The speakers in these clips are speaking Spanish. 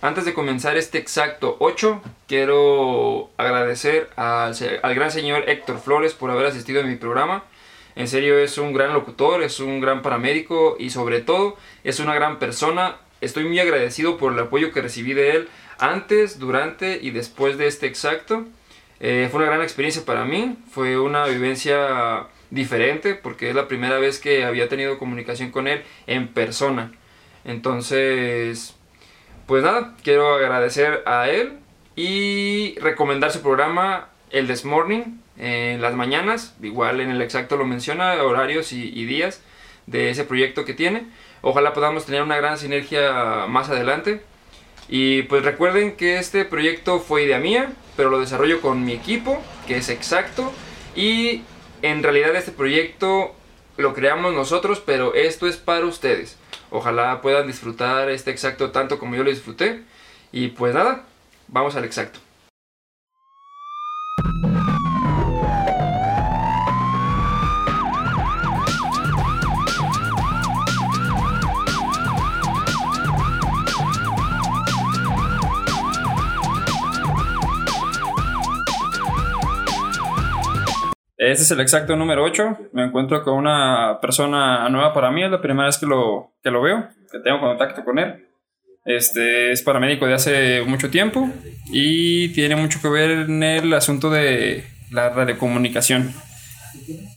Antes de comenzar este exacto 8, quiero agradecer al, gran señor Héctor Flores por haber asistido a mi programa. En serio es un gran locutor, es un gran paramédico y sobre todo es una gran persona. Estoy muy agradecido por el apoyo que recibí de él antes, durante y después de este exacto. Eh, fue una gran experiencia para mí, fue una vivencia diferente porque es la primera vez que había tenido comunicación con él en persona. Entonces, pues nada, quiero agradecer a él y recomendar su programa El This Morning en las mañanas, igual en el exacto lo menciona, horarios y, días de ese proyecto que tiene. Ojalá podamos tener una gran sinergia más adelante. Y pues recuerden que este proyecto fue idea mía, pero lo desarrollo con mi equipo, que es exacto. Y en realidad este proyecto lo creamos nosotros, pero esto es para ustedes. Ojalá puedan disfrutar este exacto tanto como yo lo disfruté. Y pues nada, vamos al exacto. Este es el exacto número 8. Me encuentro con una persona nueva para mí. Es la primera vez que lo, que lo veo, que tengo contacto con él. Este es paramédico de hace mucho tiempo y tiene mucho que ver en el asunto de la radiocomunicación.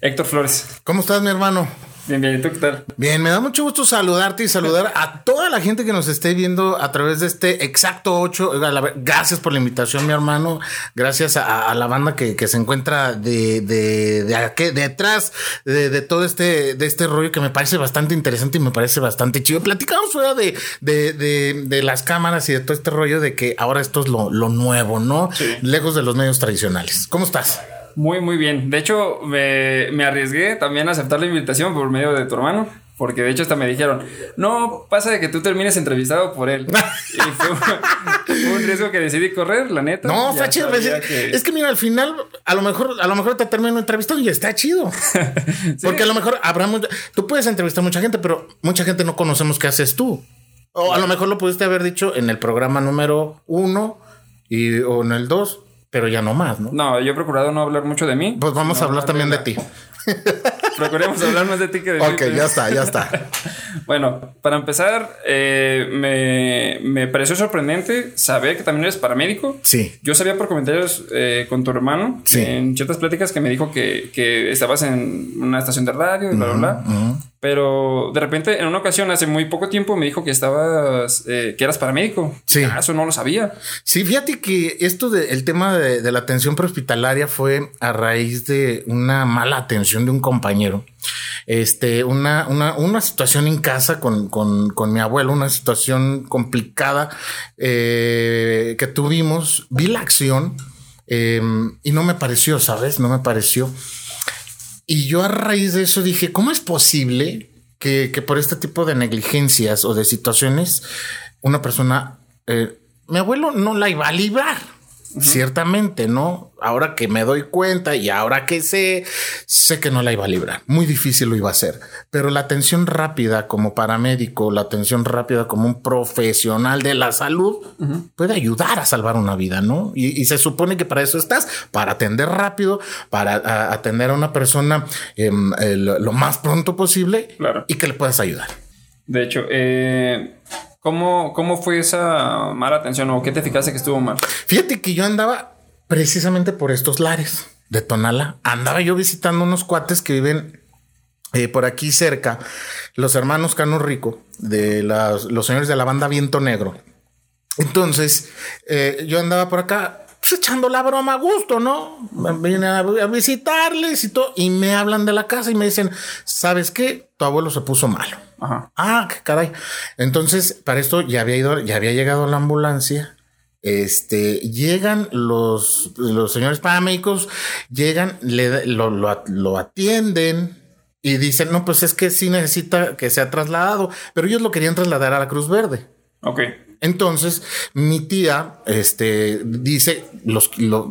Héctor Flores. ¿Cómo estás, mi hermano? Bien, bien, ¿y tú qué tal? Bien, me da mucho gusto saludarte y saludar a toda la gente que nos esté viendo a través de este exacto 8. Gracias por la invitación, mi hermano. Gracias a, la banda que, se encuentra de, de, de, detrás de, todo este, de este rollo que me parece bastante interesante y me parece bastante chido. Platicamos fuera de, de, las cámaras y de todo este rollo de que ahora esto es lo, lo nuevo, ¿no? Lejos de los medios tradicionales. ¿Cómo estás? Muy, muy bien. De hecho, me, me, arriesgué también a aceptar la invitación por medio de tu hermano. Porque de hecho hasta me dijeron, no, pasa de que tú termines entrevistado por él. y fue, un riesgo que decidí correr, la neta. No, está chido. Pues, es que mira, al final, a lo mejor, a lo mejor te termino entrevistando y está chido. Porque a lo mejor habrá tú puedes entrevistar a mucha gente, pero mucha gente no conocemos qué haces tú. O a lo mejor lo pudiste haber dicho en el programa número uno y, o en el dos pero ya no más, ¿no? No, yo he procurado no hablar mucho de mí. Pues vamos a hablar también de, ti. Procuremos hablar más de ti que de mí. Ok, ya está, ya está. bueno, para empezar, eh, me, me, pareció sorprendente saber que también eres paramédico. Sí. Yo sabía por comentarios eh, con tu hermano en ciertas pláticas que me dijo que, que estabas en una estación de radio y bla, bla, bla. Pero de repente, en una ocasión, hace muy poco tiempo, me dijo que estabas, eh, que eras paramédico. Sí. Ah, eso no lo sabía. Sí, fíjate que esto del tema de, la atención prehospitalaria fue a raíz de una mala atención de un compañero. Este, una, una, una situación en casa con, con, con mi abuelo, una situación complicada eh, que tuvimos. Vi la acción em, y no me pareció, ¿sabes? No me pareció. Y yo a raíz de eso dije, ¿cómo es posible que, por este tipo de negligencias o de situaciones una persona, eh, mi abuelo no la iba a librar? Ciertamente, ¿no? Ahora que me doy cuenta y ahora que sé, sé que no la iba a librar. Muy difícil lo iba a hacer. Pero la atención rápida como paramédico, la atención rápida como un profesional de la salud, puede ayudar a salvar una vida, ¿no? Y, se supone que para eso estás, para atender rápido, para atender a una persona em, lo más pronto posible y que le puedas ayudar. De hecho, eh ¿Cómo, ¿Cómo fue esa mala atención o qué te fijaste que estuvo mal? Fíjate que yo andaba precisamente por estos lares de Tonala. Andaba yo visitando unos cuates que viven eh, por aquí cerca, los hermanos Cano Rico, de los señores de la banda Viento Negro. Entonces, eh, yo andaba por acá pues, echando la broma a gusto, ¿no? Vine a, a, visitarles y todo, y me hablan de la casa y me dicen, ¿sabes qué? Tu abuelo se puso malo. Ah, qué caray. Entonces, para esto ya había ido, ya había llegado la ambulancia. Este llegan los, los señores paramédicos, llegan, le, lo, lo, atienden y dicen: No, pues es que sí necesita que sea trasladado, pero ellos lo querían trasladar a la Cruz Verde. Ok. Entonces, mi tía, este, dice, los,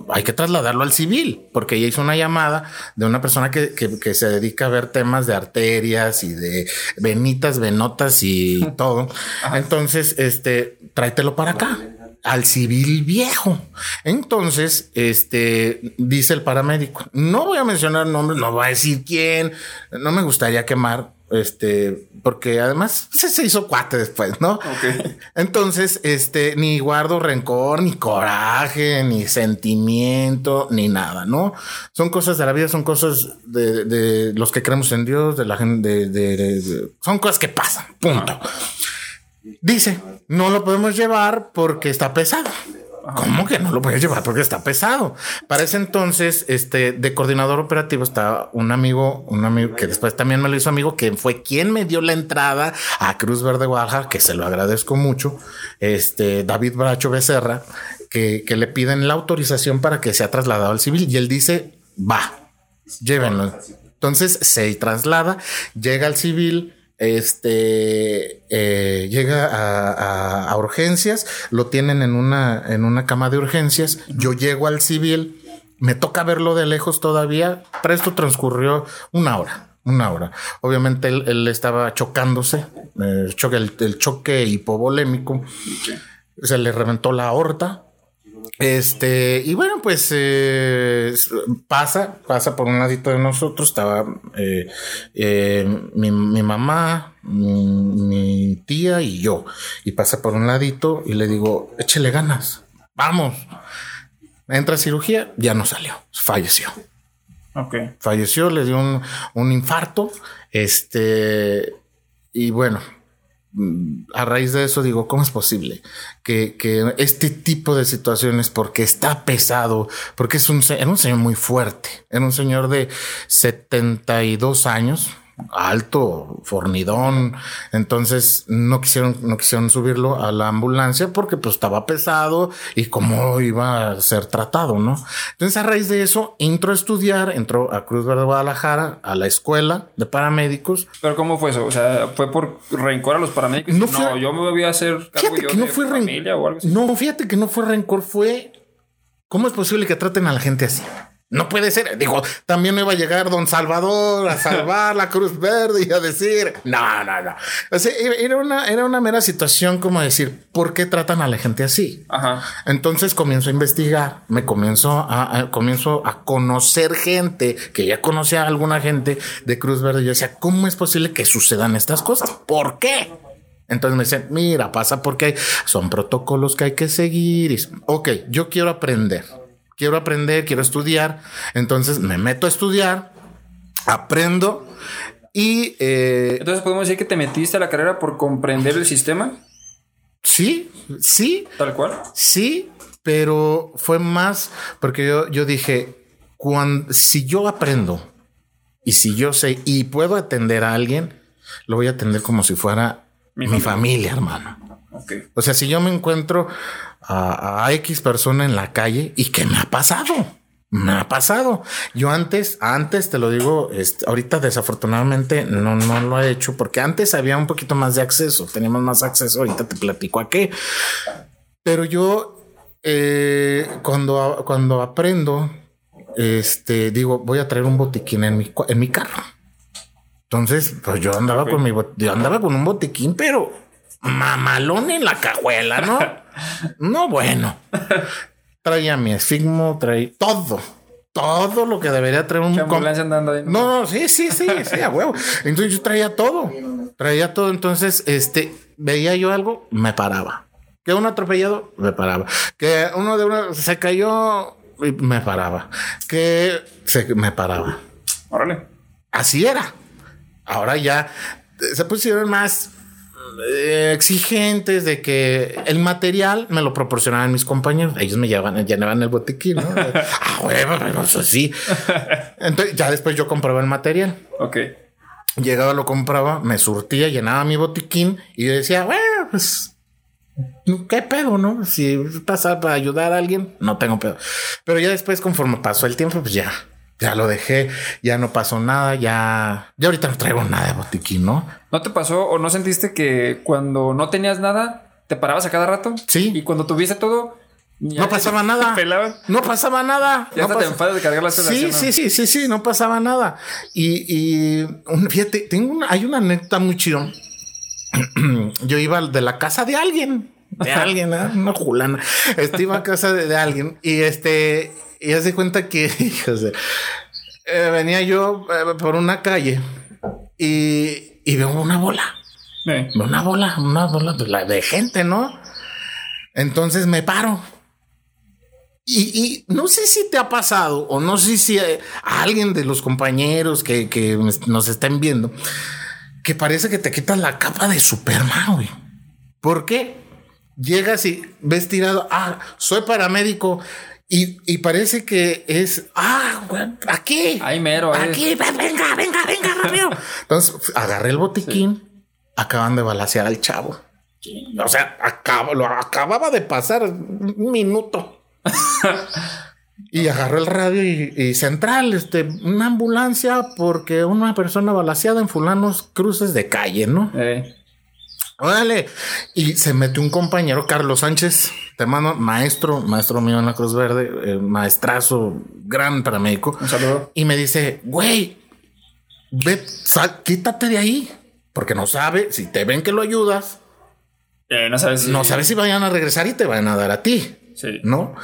hay que trasladarlo al civil, porque ella hizo una llamada de una persona que, que, se dedica a ver temas de arterias y de venitas, venotas y todo. Entonces, este, tráetelo para acá al civil viejo. Entonces, este, dice el paramédico, no voy a mencionar nombres, no voy a decir quién, no me gustaría quemar este, porque además se, hizo cuate después, ¿no? Entonces, este, ni guardo rencor, ni coraje, ni sentimiento, ni nada, ¿no? Son cosas de la vida, son cosas de, los que creemos en Dios, de la gente, de, son cosas que pasan, punto. Dice, no lo podemos llevar porque está pesado. ¿Cómo que no lo voy a llevar? Porque está pesado. Para ese entonces, este, de coordinador operativo estaba un amigo, un amigo que después también me lo hizo amigo, que fue quien me dio la entrada a Cruz Verde Guadalajara, que se lo agradezco mucho. Este, David Bracho Becerra, que, que le piden la autorización para que sea trasladado al civil y él dice, va, llévenlo. Entonces se traslada, llega al civil, este eh, llega a, urgencias, lo tienen en una, en una cama de urgencias, yo llego al civil, me toca verlo de lejos todavía, pero esto transcurrió una hora. Una hora. Obviamente él, estaba chocándose, el choque, el choque hipovolémico, se le reventó la aorta, este, y bueno, pues eh, pasa, pasa por un ladito de nosotros. Estaba eh, eh, mi, mamá, mi, tía y yo. Y pasa por un ladito y le digo, échele ganas, vamos. Entra a cirugía, ya no salió, falleció. Ok. Falleció, le dio un, un infarto. Este, y bueno, a raíz de eso digo, ¿cómo es posible que, este tipo de situaciones, porque está pesado, porque es un, era un señor muy fuerte, era un señor de 72 años, alto, fornidón. Entonces no quisieron, no quisieron subirlo a la ambulancia porque pues estaba pesado y cómo iba a ser tratado, ¿no? Entonces a raíz de eso entró a estudiar, entró a Cruz Verde Guadalajara, a la escuela de paramédicos. Pero ¿cómo fue eso? O sea, fue por rencor a los paramédicos. No, yo me voy a hacer fíjate que no fue rencor. No, fíjate que no fue rencor, fue ¿cómo es posible que traten a la gente así? No puede ser. Digo, también no iba a llegar Don Salvador a salvar la Cruz Verde y a decir, no, no, no. O sea, era una, era una mera situación como decir, ¿por qué tratan a la gente así? Ajá. Entonces comienzo a investigar, me comienzo a, comienzo a conocer gente que ya conocía a alguna gente de Cruz Verde. Yo decía, ¿cómo es posible que sucedan estas cosas? ¿Por qué? Entonces me dicen, mira, pasa porque son protocolos que hay que seguir. Y, ok, yo quiero aprender quiero aprender, quiero estudiar. Entonces me meto a estudiar, aprendo y... Eh, Entonces podemos decir que te metiste a la carrera por comprender el sistema. Sí, sí. Tal cual. Sí, pero fue más porque yo, yo dije, cuando, si yo aprendo y si yo sé y puedo atender a alguien, lo voy a atender como si fuera mi, familia, hermano. O sea, si yo me encuentro a, X persona en la calle y que me ha pasado. Me ha pasado. Yo antes, antes te lo digo, este, ahorita desafortunadamente no, no lo he hecho porque antes había un poquito más de acceso, teníamos más acceso, ahorita te platico a qué. Pero yo, eh, cuando, cuando aprendo, este, digo, voy a traer un botiquín en mi, en mi carro. Entonces, pues yo andaba con mi, yo andaba con un botiquín, pero mamalón en la cajuela, ¿no? no, bueno. Traía mi esfigmo, traía todo. Todo lo que debería traer un andando ahí. No, no, sí, sí, sí, sí, a huevo. Entonces yo traía todo. Traía todo. Entonces, este, veía yo algo, me paraba. Que un atropellado, me paraba. Que uno de uno se cayó, me paraba. Que se me paraba. Órale. Así era. Ahora ya se pusieron más eh, exigentes de que el material me lo proporcionaban mis compañeros. Ellos me llevaban, llenaban el botiquín. ¿no? ah, bueno, eso sí. Entonces ya después yo compraba el material. Ok. Llegaba, lo compraba, me surtía, llenaba mi botiquín y yo decía, bueno, pues ¿Qué pedo, no? Si pasa para ayudar a alguien, no tengo pedo. Pero ya después, conforme pasó el tiempo, pues ya, ya lo dejé, ya no pasó nada, ya, ya ahorita no traigo nada de botiquín, ¿no? ¿No te pasó o no sentiste que cuando no tenías nada ¿Te parabas a cada rato? Sí. Y cuando tuviste todo, No pasaba nada. No pasaba nada. Ya no te enfadas de cargar la Sí, ¿no? sí, sí, sí, sí, no pasaba nada. Y, y un- fíjate, tengo una, hay una anécdota muy chido. Yo iba de la casa de alguien, de alguien, ¿eh? una julana. Este iba a casa de, de alguien y este, y haz de cuenta que, hijos de- eh, venía yo eh, por una calle y, y veo una bola. Eh, Una bola, una bola de, la- de gente, ¿no? Entonces me paro. Y, y no sé si te ha pasado o no sé si eh, a alguien de los compañeros que, que nos estén viendo, que parece que te quitas la capa de Superman, güey. ¿Por qué? Llegas y ves tirado, ah, soy paramédico. Y, y parece que es, ah, aquí. Ahí mero, eh. Aquí, ven, venga, venga, venga, rápido. Entonces agarré el botiquín, acaban de balasear al chavo. O sea, acaba, lo acababa de pasar un minuto. y agarró el radio y, y central, este, una ambulancia porque una persona balaseada en fulanos cruces de calle, ¿no? eh. Órale. Y se mete un compañero, Carlos Sánchez, te mando, maestro, maestro mío en la Cruz Verde, eh, maestrazo, gran paramédico. Un saludo. Y me dice, güey, ve, sal, quítate de ahí. Porque no sabe, si te ven que lo ayudas, Eh, no sabes si. no sabes si vayan a regresar y te van a dar a ti. Sí. ¿No?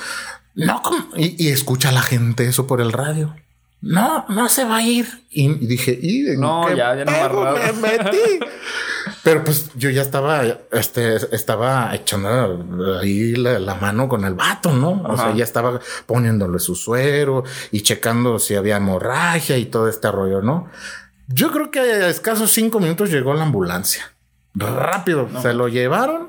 No, y, y escucha a la gente eso por el radio. No, no se va a ir. Y, dije, ¿y en No, qué ya, ya no me metí? Pero pues yo ya estaba, este, estaba echando ahí la, la mano con el vato, ¿no? O sea, ya estaba poniéndole su suero y checando si había hemorragia y todo este rollo, ¿no? Yo creo que a escasos cinco minutos llegó la ambulancia. Rápido, se lo llevaron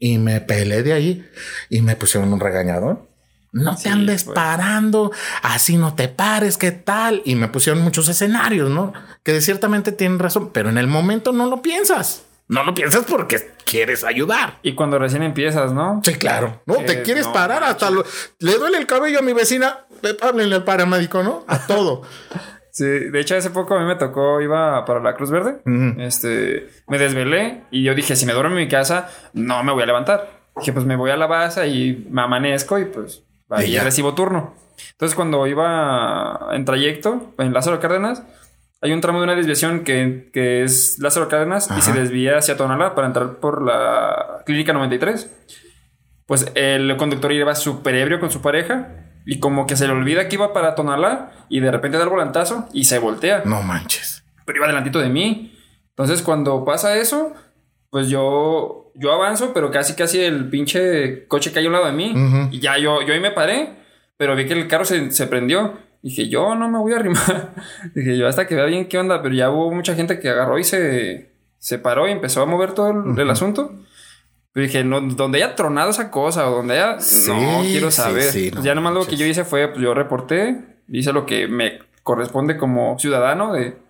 y me pelé de ahí y me pusieron un regañador. No te Sí, andes pues. parando, así no te pares, ¿qué tal? Y me pusieron muchos escenarios, ¿no? Que ciertamente tienen razón, pero en el momento no lo piensas. No lo piensas porque quieres ayudar. Y cuando recién empiezas, ¿no? Sí, claro. No, te Eh, quieres no parar hasta lo... Le duele el cabello a mi vecina. eh, Háblenle al paramédico, ¿no? A todo. Sí, de hecho hace poco a mí me tocó, iba para la Cruz Verde, este, me desvelé y yo dije, si me duermo en mi casa, no me voy a levantar. Dije, pues me voy a la base y me amanezco y pues ahí Y ya. recibo turno. Entonces cuando iba en trayecto, en Lázaro Cárdenas, hay un tramo de una desviación que, que es Lázaro Cárdenas y Ajá. se desvía hacia Tonalá para entrar por la Clínica 93. Pues el conductor iba súper ebrio con su pareja y como que se le olvida que iba para Tonalá y de repente da el volantazo y se voltea. No manches. Pero iba delantito de mí. Entonces cuando pasa eso, pues yo, yo avanzo, pero casi casi el pinche coche cae a un lado de mí. Ujú. Y ya yo, yo ahí me paré, pero vi que el carro se, se prendió. Dije, yo no me voy a arrimar. Dije, yo hasta que vea bien qué onda, pero ya hubo mucha gente que agarró y se, se paró y empezó a mover todo el, el asunto. Pero dije, no, donde haya tronado esa cosa o donde haya. Sí, no quiero sí, saber. sí, no Pues ya nomás lo que yo hice fue, pues yo reporté, hice lo que me corresponde como ciudadano de.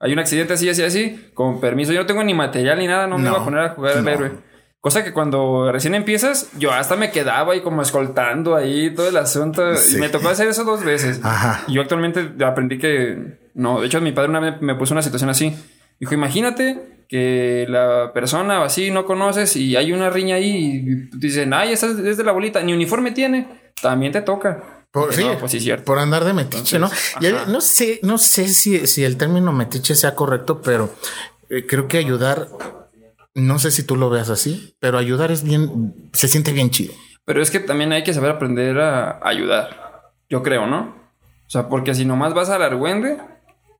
Hay un accidente así, así, así, con permiso. Yo no tengo ni material ni nada, no, me No, iba a poner a jugar al no. héroe. Cosa que cuando recién empiezas, yo hasta me quedaba ahí como escoltando ahí todo el asunto. Sí. Y me tocó hacer eso dos veces. Ajá. Y yo actualmente aprendí que no. De hecho, mi padre una vez me puso una situación así. Dijo, imagínate que la persona así no conoces y hay una riña ahí y dicen, ay, esa es de la bolita, ni uniforme tiene, también te toca. Por, sí, no, pues sí, por andar de metiche, Entonces, ¿no? Y no sé, no sé si, si el término metiche sea correcto, pero eh, creo que ayudar, no sé si tú lo veas así, pero ayudar es bien, se siente bien chido. Pero es que también hay que saber aprender a ayudar. Yo creo, ¿no? O sea, porque si nomás vas al argüende,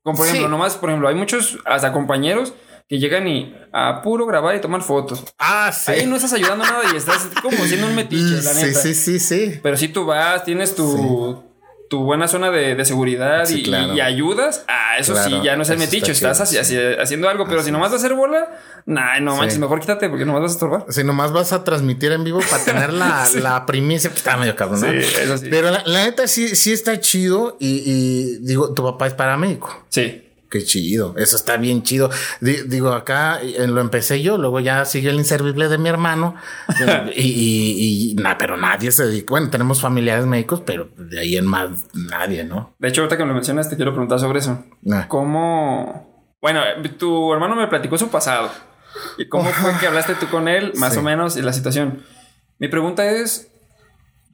como por Sí. ejemplo, nomás, por ejemplo, hay muchos hasta compañeros que llegan y a puro grabar y tomar fotos. Ah, sí. Ahí no estás ayudando nada y estás como siendo un metiche, la sí, neta. sí, sí, sí. Pero si tú vas, tienes tu, tu buena zona de, de seguridad Sí, y, claro. y ayudas, ah, eso sí, ya no es el metiche, está estás chido, así- sí. haciendo algo, pero si nomás vas a hacer bola, nah, no Sí. manches, mejor quítate porque nomás vas a estorbar. Si nomás vas a transmitir en vivo para tener la, la primicia, pues está medio cabrón, ¿no? Sí, eso sí. Pero la, la neta sí, sí está chido y, y digo, tu papá es paramédico. Sí. Qué chido, eso está bien chido. Di- digo, acá eh, lo empecé yo, luego ya siguió el inservible de mi hermano y, y, y pero nadie se dedicó. Bueno, tenemos familiares médicos, pero de ahí en más nadie, ¿no? De hecho, ahorita que me lo mencionas, te quiero preguntar sobre eso. Ah. ¿Cómo...? Bueno, tu hermano me platicó su pasado. ¿Y cómo fue que hablaste tú con él, más o menos, y la situación? Mi pregunta es,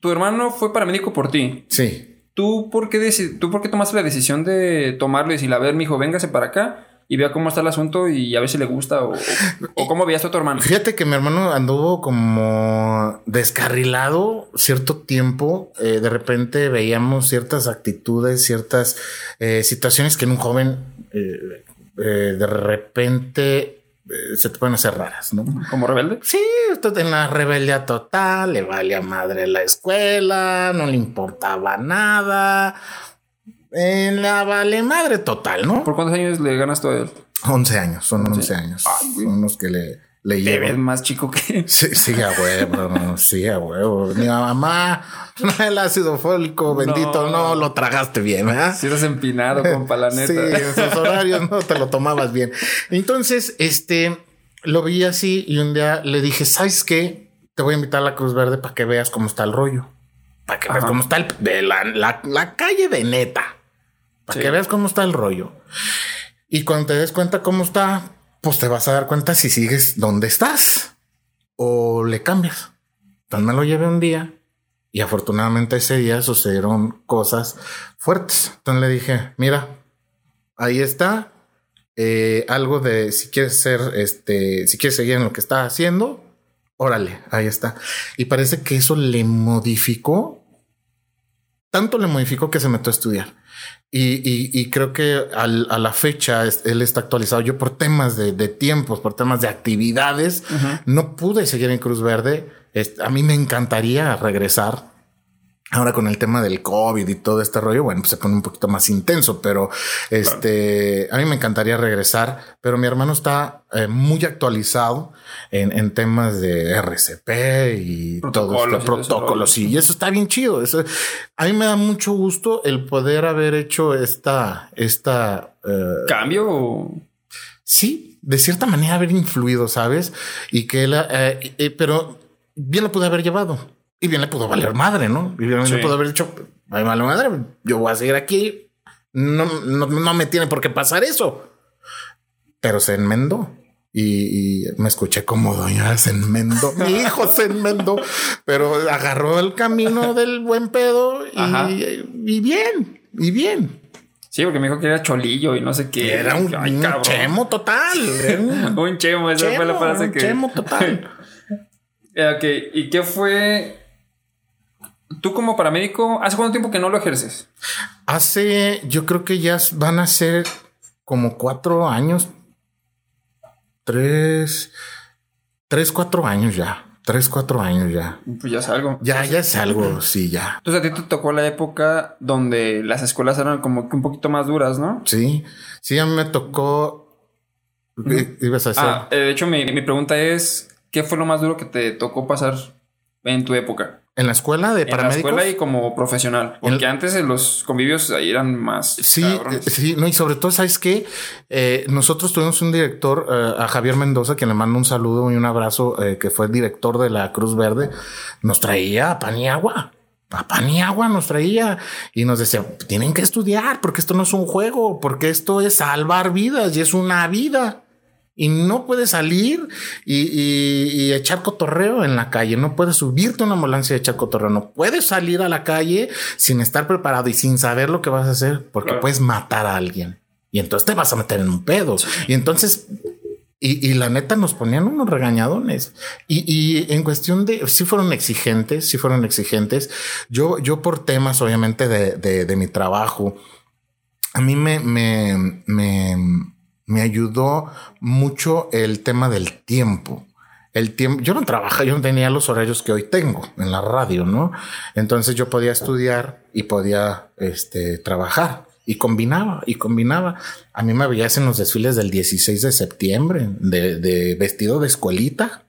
tu hermano fue paramédico por ti. Sí. ¿Tú por qué, ¿tú por qué tomaste la decisión de tomarlo y decir, a ver, mijo, véngase para acá? y vea cómo está el asunto y a ver si le gusta o, o cómo veías a tu hermano. Fíjate que mi hermano anduvo como descarrilado cierto tiempo. Eh, de repente veíamos ciertas actitudes, ciertas eh, situaciones que en un joven eh, de repente se te pueden hacer raras, ¿no? ¿Como rebelde? Sí, en la rebeldia total, le valía madre la escuela, no le importaba nada. En la vale madre total, ¿no? ¿Por cuántos años le ganas tú a él? 11 años, son 11 años. son los que le, le Te ves más chico que. Sí, sí, a huevo, sí, a huevo. Mi mamá, el ácido fólico, bendito, no, lo tragaste bien, ¿verdad? Si eres empinado, compa, la neta. Sí, esos horarios no te lo tomabas bien. Entonces, este, lo vi así y un día le dije, ¿sabes qué? Te voy a invitar a la Cruz Verde para que veas cómo está el rollo. Para que veas cómo está el, de la, la, la calle de neta. Para que veas cómo está el rollo. Y cuando te des cuenta cómo está, pues te vas a dar cuenta si sigues donde estás o le cambias. Entonces me lo llevé un día y afortunadamente ese día sucedieron cosas fuertes. Entonces le dije, mira, ahí está. Eh, algo de si quieres ser, este, si quieres seguir en lo que está haciendo, órale, ahí está. Y parece que eso le modificó, tanto le modificó que se metió a estudiar. Y, creo que a la fecha él está actualizado. Yo por temas de, tiempos, por temas de actividades, no pude seguir en Cruz Verde. a mí me encantaría regresar Ahora con el tema del COVID y todo este rollo, bueno, pues se pone un poquito más intenso, pero este, a mí me encantaría regresar, pero mi hermano está eh, muy actualizado en, temas de RCP y todos los protocolos y, eso está bien chido. Eso, a mí me da mucho gusto el poder haber hecho esta, esta eh, cambio. Sí, de cierta manera haber influido, sabes? Y que él, eh, pero bien lo pude haber llevado y bien le pudo valer madre, ¿no? Y bien le pudo haber dicho, ay, vale madre, yo voy a seguir aquí. No, no, no me tiene por qué pasar eso. Pero se enmendó. Y, me escuché como doña se enmendó. Mi hijo se enmendó, pero agarró el camino del buen pedo y, bien, y bien. Sí, porque me dijo que era cholillo y no sé qué. Era un, chemo total. un, chemo, esa fue la frase que. Un chemo total. ok, ¿y qué fue Tú como paramédico, ¿hace cuánto tiempo que no lo ejerces? Hace, yo creo que ya van a ser como cuatro años. Tres, tres, cuatro años ya. Tres, cuatro años ya. Pues ya es algo. Ya, ya es algo, sí, ya. Entonces a ti te tocó la época donde las escuelas eran como que un poquito más duras, ¿no? Sí, sí, a mí me tocó. Ibas a decir. Ah, eh, de hecho, mi, mi pregunta es: ¿qué fue lo más duro que te tocó pasar en tu época? En la escuela de paramédicos. En la escuela y como profesional. Porque antes en los convivios ahí eran más. Sí, sí, no, y sobre todo, ¿sabes qué? Eh, nosotros tuvimos un director, eh, a Javier Mendoza, quien le mando un saludo y un abrazo, eh, que fue el director de la Cruz Verde. Nos traía pan y agua. A pan y agua nos traía y nos decía, tienen que estudiar porque esto no es un juego, porque esto es salvar vidas y es una vida y no puedes salir y, echar cotorreo en la calle. No puedes subirte a una ambulancia y echar cotorreo. No puedes salir a la calle sin estar preparado y sin saber lo que vas a hacer porque puedes matar a alguien. Y entonces te vas a meter en un pedo. Y entonces, y, la neta nos ponían unos regañadones. Y, en cuestión de, si fueron exigentes, si fueron exigentes. Yo, yo por temas, obviamente, de, de mi trabajo, a mí me, me, me me ayudó mucho el tema del tiempo. El tiempo, yo no trabajaba, yo no tenía los horarios que hoy tengo en la radio, ¿no? Entonces yo podía estudiar y podía este, trabajar y combinaba y combinaba. A mí me veías en los desfiles del 16 de septiembre de, vestido de escuelita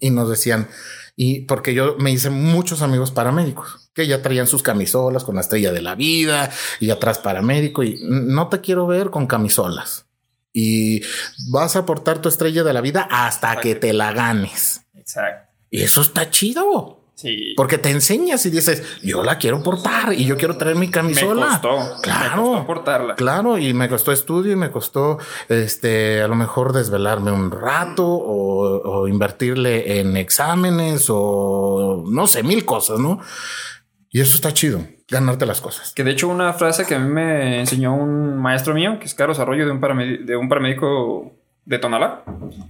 y nos decían, y porque yo me hice muchos amigos paramédicos que ya traían sus camisolas con la estrella de la vida y atrás paramédico y no te quiero ver con camisolas y vas a aportar tu estrella de la vida hasta que te la ganes. Exacto. Y eso está chido. Sí. Porque te enseñas y dices, yo la quiero portar y yo quiero traer mi camisola. Me costó. Claro. Me costó portarla. Claro, y me costó estudio y me costó, este, a lo mejor desvelarme un rato o, o invertirle en exámenes o no sé, mil cosas, ¿no? Y eso está chido, ganarte las cosas. Que de hecho una frase que a mí me enseñó un maestro mío, que es Carlos Arroyo, de un, paramédico, de un paramédico de Tonalá,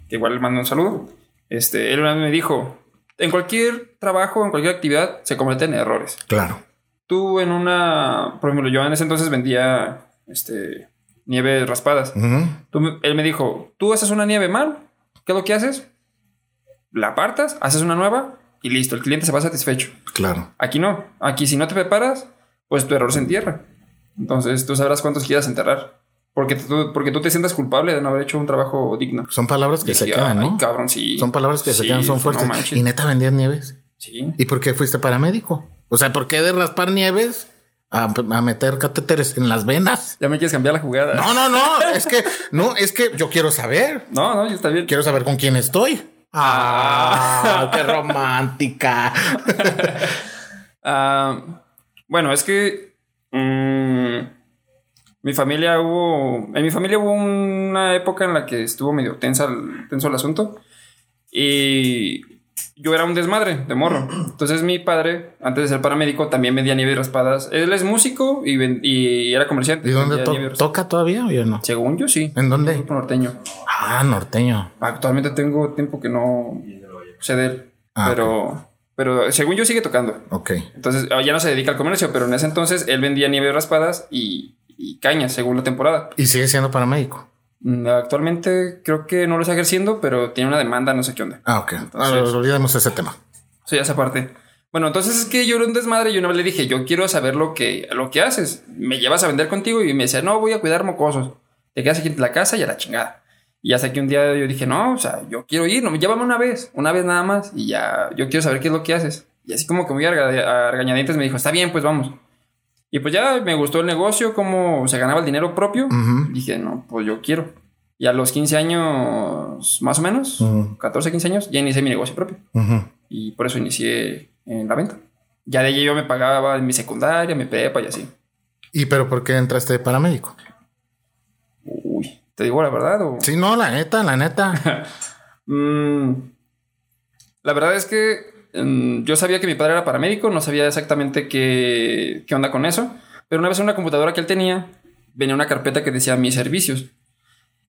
que igual le mando un saludo. Este, él me dijo, en cualquier trabajo, en cualquier actividad, se cometen errores. Claro. Tú en una, por ejemplo, yo en ese entonces vendía este, nieves raspadas. Tú él me dijo, tú haces una nieve mal, ¿qué es lo que haces? La apartas, haces una nueva y listo, el cliente se va satisfecho. Claro. Aquí no, aquí si no te preparas, pues tu error se entierra. Entonces tú sabrás cuántos quieras enterrar. Porque tú, porque tú te sientas culpable de no haber hecho un trabajo digno. Son palabras que Y se quedan, "Ay, ¿no? cabrón, sí. Son palabras que se quedan, son fuertes. y neta vendías nieves. Sí. ¿Y por qué fuiste paramédico? O sea, ¿por qué de raspar nieves a, a meter catéteres en las venas? Ya me quieres cambiar la jugada. No, no, no. es que, no, es que yo quiero saber. No, no, está bien. Quiero saber con quién estoy. Ah, qué romántica. Ah, bueno, es que mm, mi familia hubo. En mi familia hubo una época en la que estuvo medio tensa tenso el asunto. Y yo era un desmadre de morro. Entonces mi padre, antes de ser paramédico, también vendía nieves raspadas. Él es músico y, ven- y era comerciante. ¿Y dónde to- toca todavía o ya no? Según yo, sí. ¿En dónde? Grupo norteño. Ah, norteño. Actualmente tengo tiempo que no sé de él. Ah, pero, pero según yo sigue tocando. Ok. Entonces ah, ya no se dedica al comercio, pero en ese entonces él vendía nieves raspadas y, y cañas según la temporada. Y sigue siendo paramédico. Mm, Actualmente creo que no lo está ejerciendo, pero tiene una demanda, no sé qué onda. Ah, ok. Entonces- Ah, olvidemos ese tema. Sí, esa parte. Bueno, entonces es que yo era un desmadre y una vez le dije, yo quiero saber lo que, lo que haces. Me llevas a vender contigo y me decía, no, voy a cuidar mocosos. Te quedas aquí en la casa y a la chingada. Y hasta que un día yo dije, no, o sea, yo quiero ir, no, llévame una vez, una vez nada más y ya, yo quiero saber qué es lo que haces. Y así como que muy a rega- a regañadientes me dijo, está bien, pues vamos. Y pues ya me gustó el negocio, cómo se ganaba el dinero propio. Dije, no, pues yo quiero. Y a los 15 años, más o menos, Ujú. 14, 15 años, ya inicié mi negocio propio y por eso inicié en la venta. Ya de allí yo me pagaba en mi secundaria, mi prepa y así. ¿Y pero por qué entraste de paramédico? Uy, ¿te digo la verdad? O... Sí, no, la neta, la neta. Mm, la verdad es que mm, yo sabía que mi padre era paramédico, no sabía exactamente qué, qué onda con eso, pero una vez en una computadora que él tenía, venía una carpeta que decía mis servicios.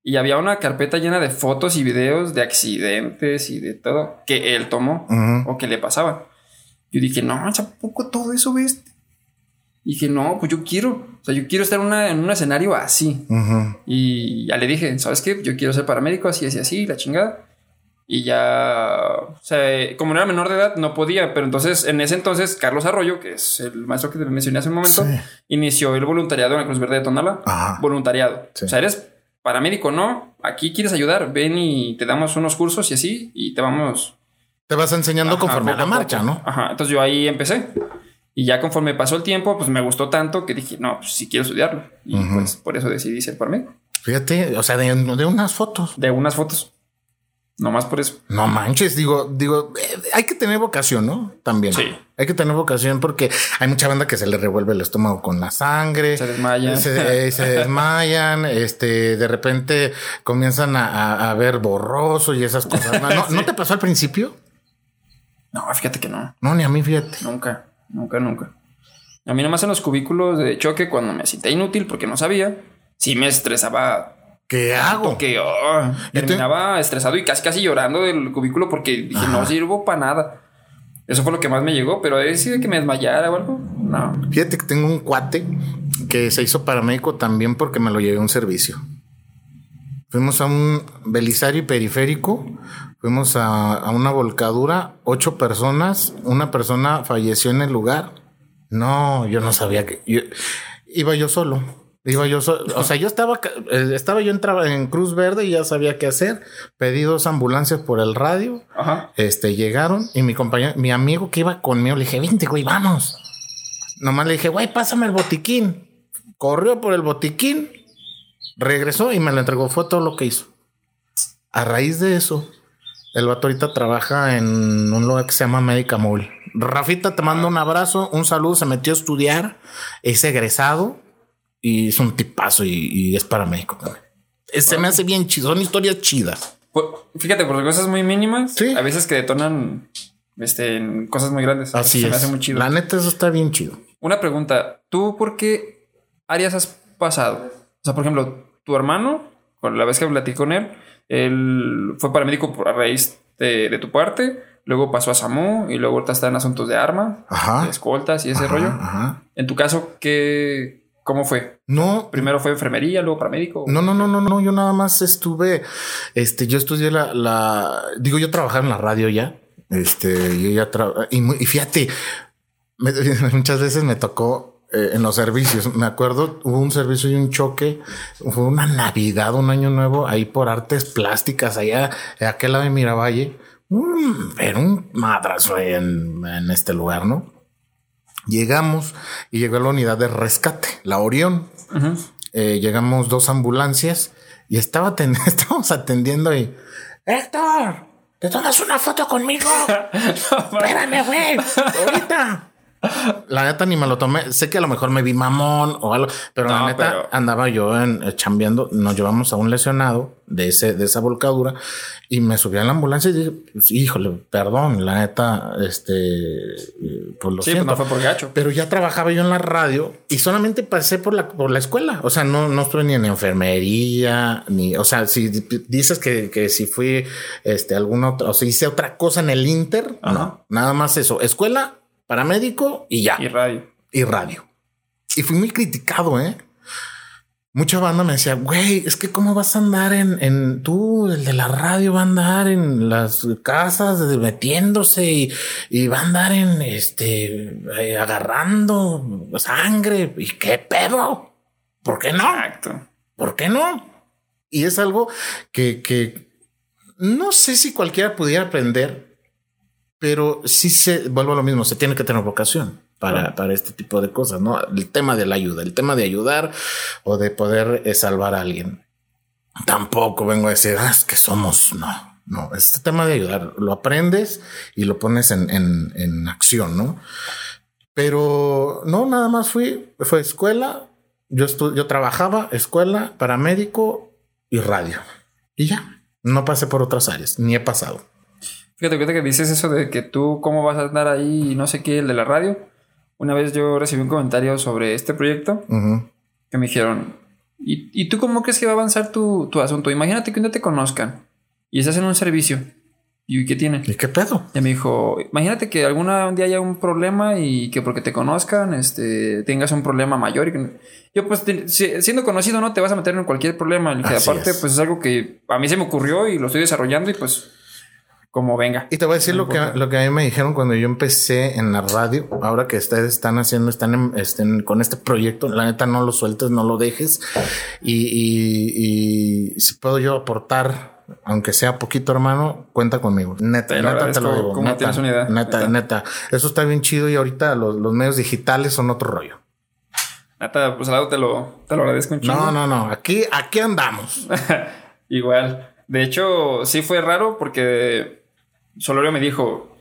Y había una carpeta llena de fotos y videos de accidentes y de todo que él tomó o que le pasaba. Yo dije, no, ¿a poco todo eso ves? Y dije, no, pues yo quiero. O sea, yo quiero estar en, una- en un escenario así. Y ya le dije, ¿sabes qué? Yo quiero ser paramédico, así, así, así, la chingada. Y ya, o sea, como no era menor de edad, no podía. Pero entonces, en ese entonces, Carlos Arroyo, que es el maestro que te mencioné hace un momento, Sí. inició el voluntariado en la Cruz Verde de Tonala. Ajá. Voluntariado. Sí. O sea, eres paramédico, ¿no? Aquí quieres ayudar, ven y te damos unos cursos y así, y te vamos Te vas enseñando Ajá, conforme a la marcha. ¿no? Ajá, entonces yo ahí empecé. Y ya conforme pasó el tiempo, pues me gustó tanto que dije, no, pues sí quiero estudiarlo. Y Ujú. pues por eso decidí ser paramédico. Fíjate, o sea, de, de unas fotos. De unas fotos. Nomás por eso. No manches, digo, digo, eh, hay que tener vocación, ¿no? También. Sí. Hay que tener vocación porque hay mucha banda que se le revuelve el estómago con la sangre. Se desmayan. Se, eh, se desmayan, este, de repente comienzan a, a- a ver borroso y esas cosas. ¿No, no, ¿no te pasó al principio? No, fíjate que no. No, ni a mí, fíjate. Nunca, nunca, nunca. A mí nomás en los cubículos de choque, cuando me sentía inútil porque no sabía, sí me estresaba. ¿Qué hago? Oh, Yo te- terminaba estresado y casi casi llorando del cubículo porque dije, no sirvo para nada. Eso fue lo que más me llegó, pero decir de que me desmayara o algo, no. Fíjate que tengo un cuate que se hizo paramédico también porque me lo llevé a un servicio. Fuimos a un Belisario y periférico, fuimos a, a una volcadura, ocho personas, una persona falleció en el lugar. No, yo no sabía que yo- iba yo solo. Iba yo solo. O sea, yo estaba, eh, estaba yo entraba en Cruz Verde y ya sabía qué hacer. Pedí dos ambulancias por el radio. Ajá. Este, llegaron y mi compañero, mi amigo que iba conmigo, le dije, vente, güey, vamos. Nomás le dije, güey, pásame el botiquín. Corrió por el botiquín, regresó y me lo entregó. Fue todo lo que hizo. A raíz de eso, el vato ahorita trabaja en un lugar que se llama Médica Móvil. Rafita, te mando un abrazo, un saludo. Se metió a estudiar, es egresado y es un tipazo y, es para México también. Se me hace bien chido, son historias chidas. Pues, fíjate, por cosas muy mínimas, a veces que detonan este, en cosas muy grandes. Así se es. Me hace muy chido. La neta, eso está bien chido. Una pregunta, ¿tú por qué áreas has pasado? O sea, por ejemplo, tu hermano, la vez que platicé con él, él fue paramédico a raíz de, tu parte, luego pasó a SAMU y luego ahorita está en asuntos de arma, de escoltas y ese rollo. En tu caso, ¿qué, ¿Cómo fue? No. Primero fue enfermería, luego paramédico. No, no, no, no, no. Yo nada más estuve, este, yo estudié la, la, digo, yo trabajaba en la radio ya. Este, yo ya trabajaba, y, y, fíjate, muchas veces me tocó eh, en los servicios. Me acuerdo, hubo un servicio y un choque. Fue una Navidad, un año nuevo ahí por artes plásticas, allá, de aquel lado de Miravalle. era un madrazo en, en este lugar, ¿no? Llegamos y llegó la unidad de rescate, la Orión. Eh, llegamos dos ambulancias y estaba estábamos atendiendo y Héctor, ¿te tomas una foto conmigo? Espérame, güey, ahorita. La neta ni me lo tomé. Sé que a lo mejor me vi mamón o algo, pero la neta andaba yo en, eh, chambeando. Nos llevamos a un lesionado de ese, de esa volcadura y me subí a la ambulancia y dije, híjole, perdón, la neta, este, pues lo sí, pues, no fue por gacho. Pero ya trabajaba yo en la radio y solamente pasé por la, por la escuela. O sea, no, no estuve ni en enfermería, ni, o sea, si dices que, que si fui, este, algún otro, o si hice otra cosa en el Inter, no, nada más eso. Escuela, paramédico y ya. Y radio. Y radio. Y fui muy criticado, ¿eh? Mucha banda me decía, güey, es que cómo vas a andar en, en tú, el de la radio va a andar en las casas metiéndose y, y va a andar en este eh, agarrando sangre y qué pedo. ¿Por qué no? Exacto. ¿Por qué no? Y es algo que, que no sé si cualquiera pudiera aprender, pero sí se vuelve a lo mismo, se tiene que tener vocación para, para este tipo de cosas, ¿no? El tema de la ayuda, el tema de ayudar o de poder eh, salvar a alguien. Tampoco vengo a decir, ah, es que somos, no, no, este tema de ayudar, lo aprendes y lo pones en, en, en acción, ¿no? Pero no, nada más fui, fue escuela, yo, yo trabajaba, escuela, paramédico y radio. Y ya, no pasé por otras áreas, ni he pasado. Fíjate, fíjate que dices eso de que tú cómo vas a andar ahí y no sé qué, el de la radio. Una vez yo recibí un comentario sobre este proyecto que me dijeron, ¿Y, ¿y, tú cómo crees que va a avanzar tu, tu asunto? Imagínate que un día te conozcan y estás en un servicio. ¿Y qué tiene? ¿Y qué pedo? Y me dijo, imagínate que alguna un día haya un problema y que porque te conozcan, este, tengas un problema mayor. Y yo, pues, siendo conocido, no te vas a meter en cualquier problema. Y aparte, pues es algo que a mí se me ocurrió y lo estoy desarrollando y pues como venga. Y te voy a decir lo que, lo que a mí me dijeron cuando yo empecé en la radio. Ahora que ustedes están haciendo, están, estén con este proyecto, la neta no lo sueltes, no lo dejes. Y, y, si puedo yo aportar, aunque sea poquito, hermano, cuenta conmigo. Neta, neta te lo digo. Neta, neta, neta, neta, Eso está bien chido y ahorita los, los medios digitales son otro rollo. Neta, pues al lado te lo, te lo agradezco un No, no, no. Aquí, aquí andamos. Igual. De hecho, sí fue raro porque Solorio me dijo,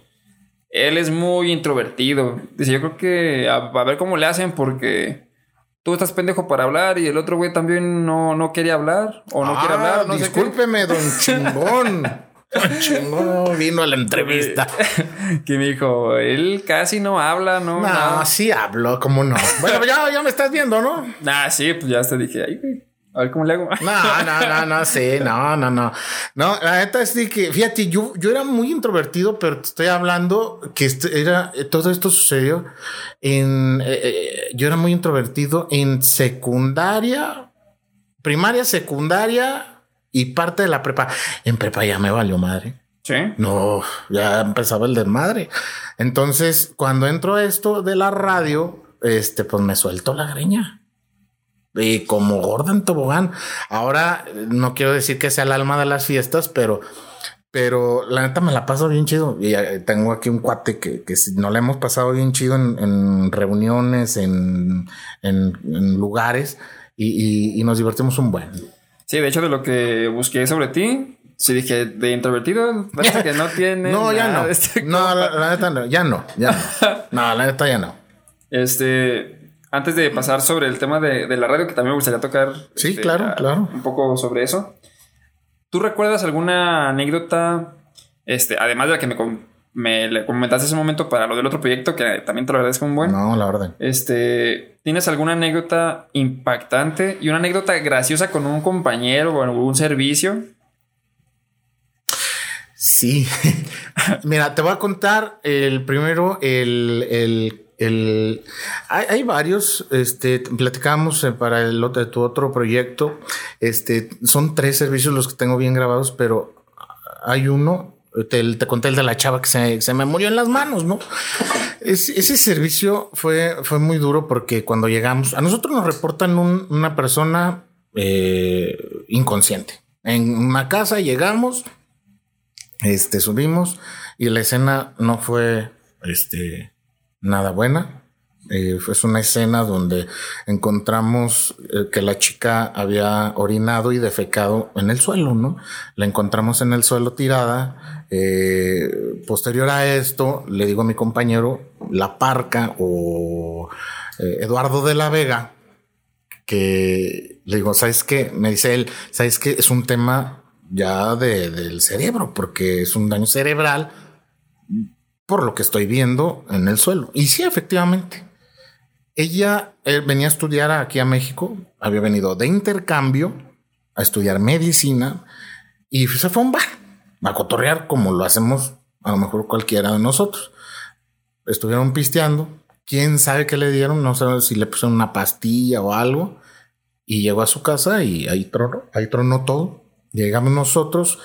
él es muy introvertido. Dice, yo creo que a, ver cómo le hacen porque tú estás pendejo para hablar y el otro güey también no, no quería hablar o no quiere hablar. No discúlpeme, don chingón. don chingón vino a la entrevista. que me dijo, él casi no habla, ¿no? No, sí hablo, ¿cómo no? bueno, ya, ya me estás viendo, ¿no? Ah, sí, pues ya te dije, ay, güey. A ver cómo le hago. No, no, no, no, sí, no, no, no. No, la neta es de que, fíjate, yo, yo era muy introvertido, pero te estoy hablando que este era, todo esto sucedió en, eh, eh, yo era muy introvertido en secundaria, primaria, secundaria y parte de la prepa. En prepa ya me valió madre. Sí. No, ya empezaba el desmadre. Entonces, cuando entro a esto de la radio, este, pues me suelto la greña y como gorda en tobogán. Ahora no quiero decir que sea el alma de las fiestas, pero, pero la neta me la paso bien chido. Y eh, tengo aquí un cuate que, que no le hemos pasado bien chido en, reuniones, en, en, lugares y, y, nos divertimos un buen. Sí, de hecho, de lo que busqué sobre ti, Sí, dije, de introvertido, parece que no tiene. no, ya no. este no, la, la neta no, ya no, ya no. No, la neta ya no. Este, antes de pasar sobre el tema de, de la radio, que también me gustaría tocar. Sí, este, claro, a- claro. Un poco sobre eso. ¿Tú recuerdas alguna anécdota, este, además de la que me, me le comentaste hace un momento para lo del otro proyecto, que también te lo agradezco un buen? No, la verdad. Este, ¿tienes alguna anécdota impactante y una anécdota graciosa con un compañero o algún servicio? Sí. Mira, te voy a contar el primero, el, el, el- hay, hay varios, este, platicamos eh, para el otro, tu otro proyecto, este, son tres servicios los que tengo bien grabados, pero hay uno, te, te conté el de la chava que se, se me murió en las manos, ¿no? Es- ese servicio fue, fue muy duro porque cuando llegamos, a nosotros nos reportan un- una persona eh, inconsciente. En una casa llegamos, este, subimos y la escena no fue, este, nada buena. Eh, fue una escena donde encontramos eh, que la chica había orinado y defecado en el suelo, ¿no? La encontramos en el suelo tirada. Eh, posterior a esto, le digo a mi compañero, la parca o Eduardo de la Vega, que le digo, ¿sabes qué? Me dice él, ¿sabes qué? Es un tema ya de- del cerebro, porque es un daño cerebral por lo que estoy viendo en el suelo. Y sí, efectivamente. Ella venía a estudiar aquí a México, había venido de intercambio a estudiar medicina y se fue a un bar a cotorrear como lo hacemos a lo mejor cualquiera de nosotros. Estuvieron pisteando, quién sabe qué le dieron, no sé si le pusieron una pastilla o algo y llegó a su casa y ahí tronó, ahí tronó todo. Llegamos nosotros.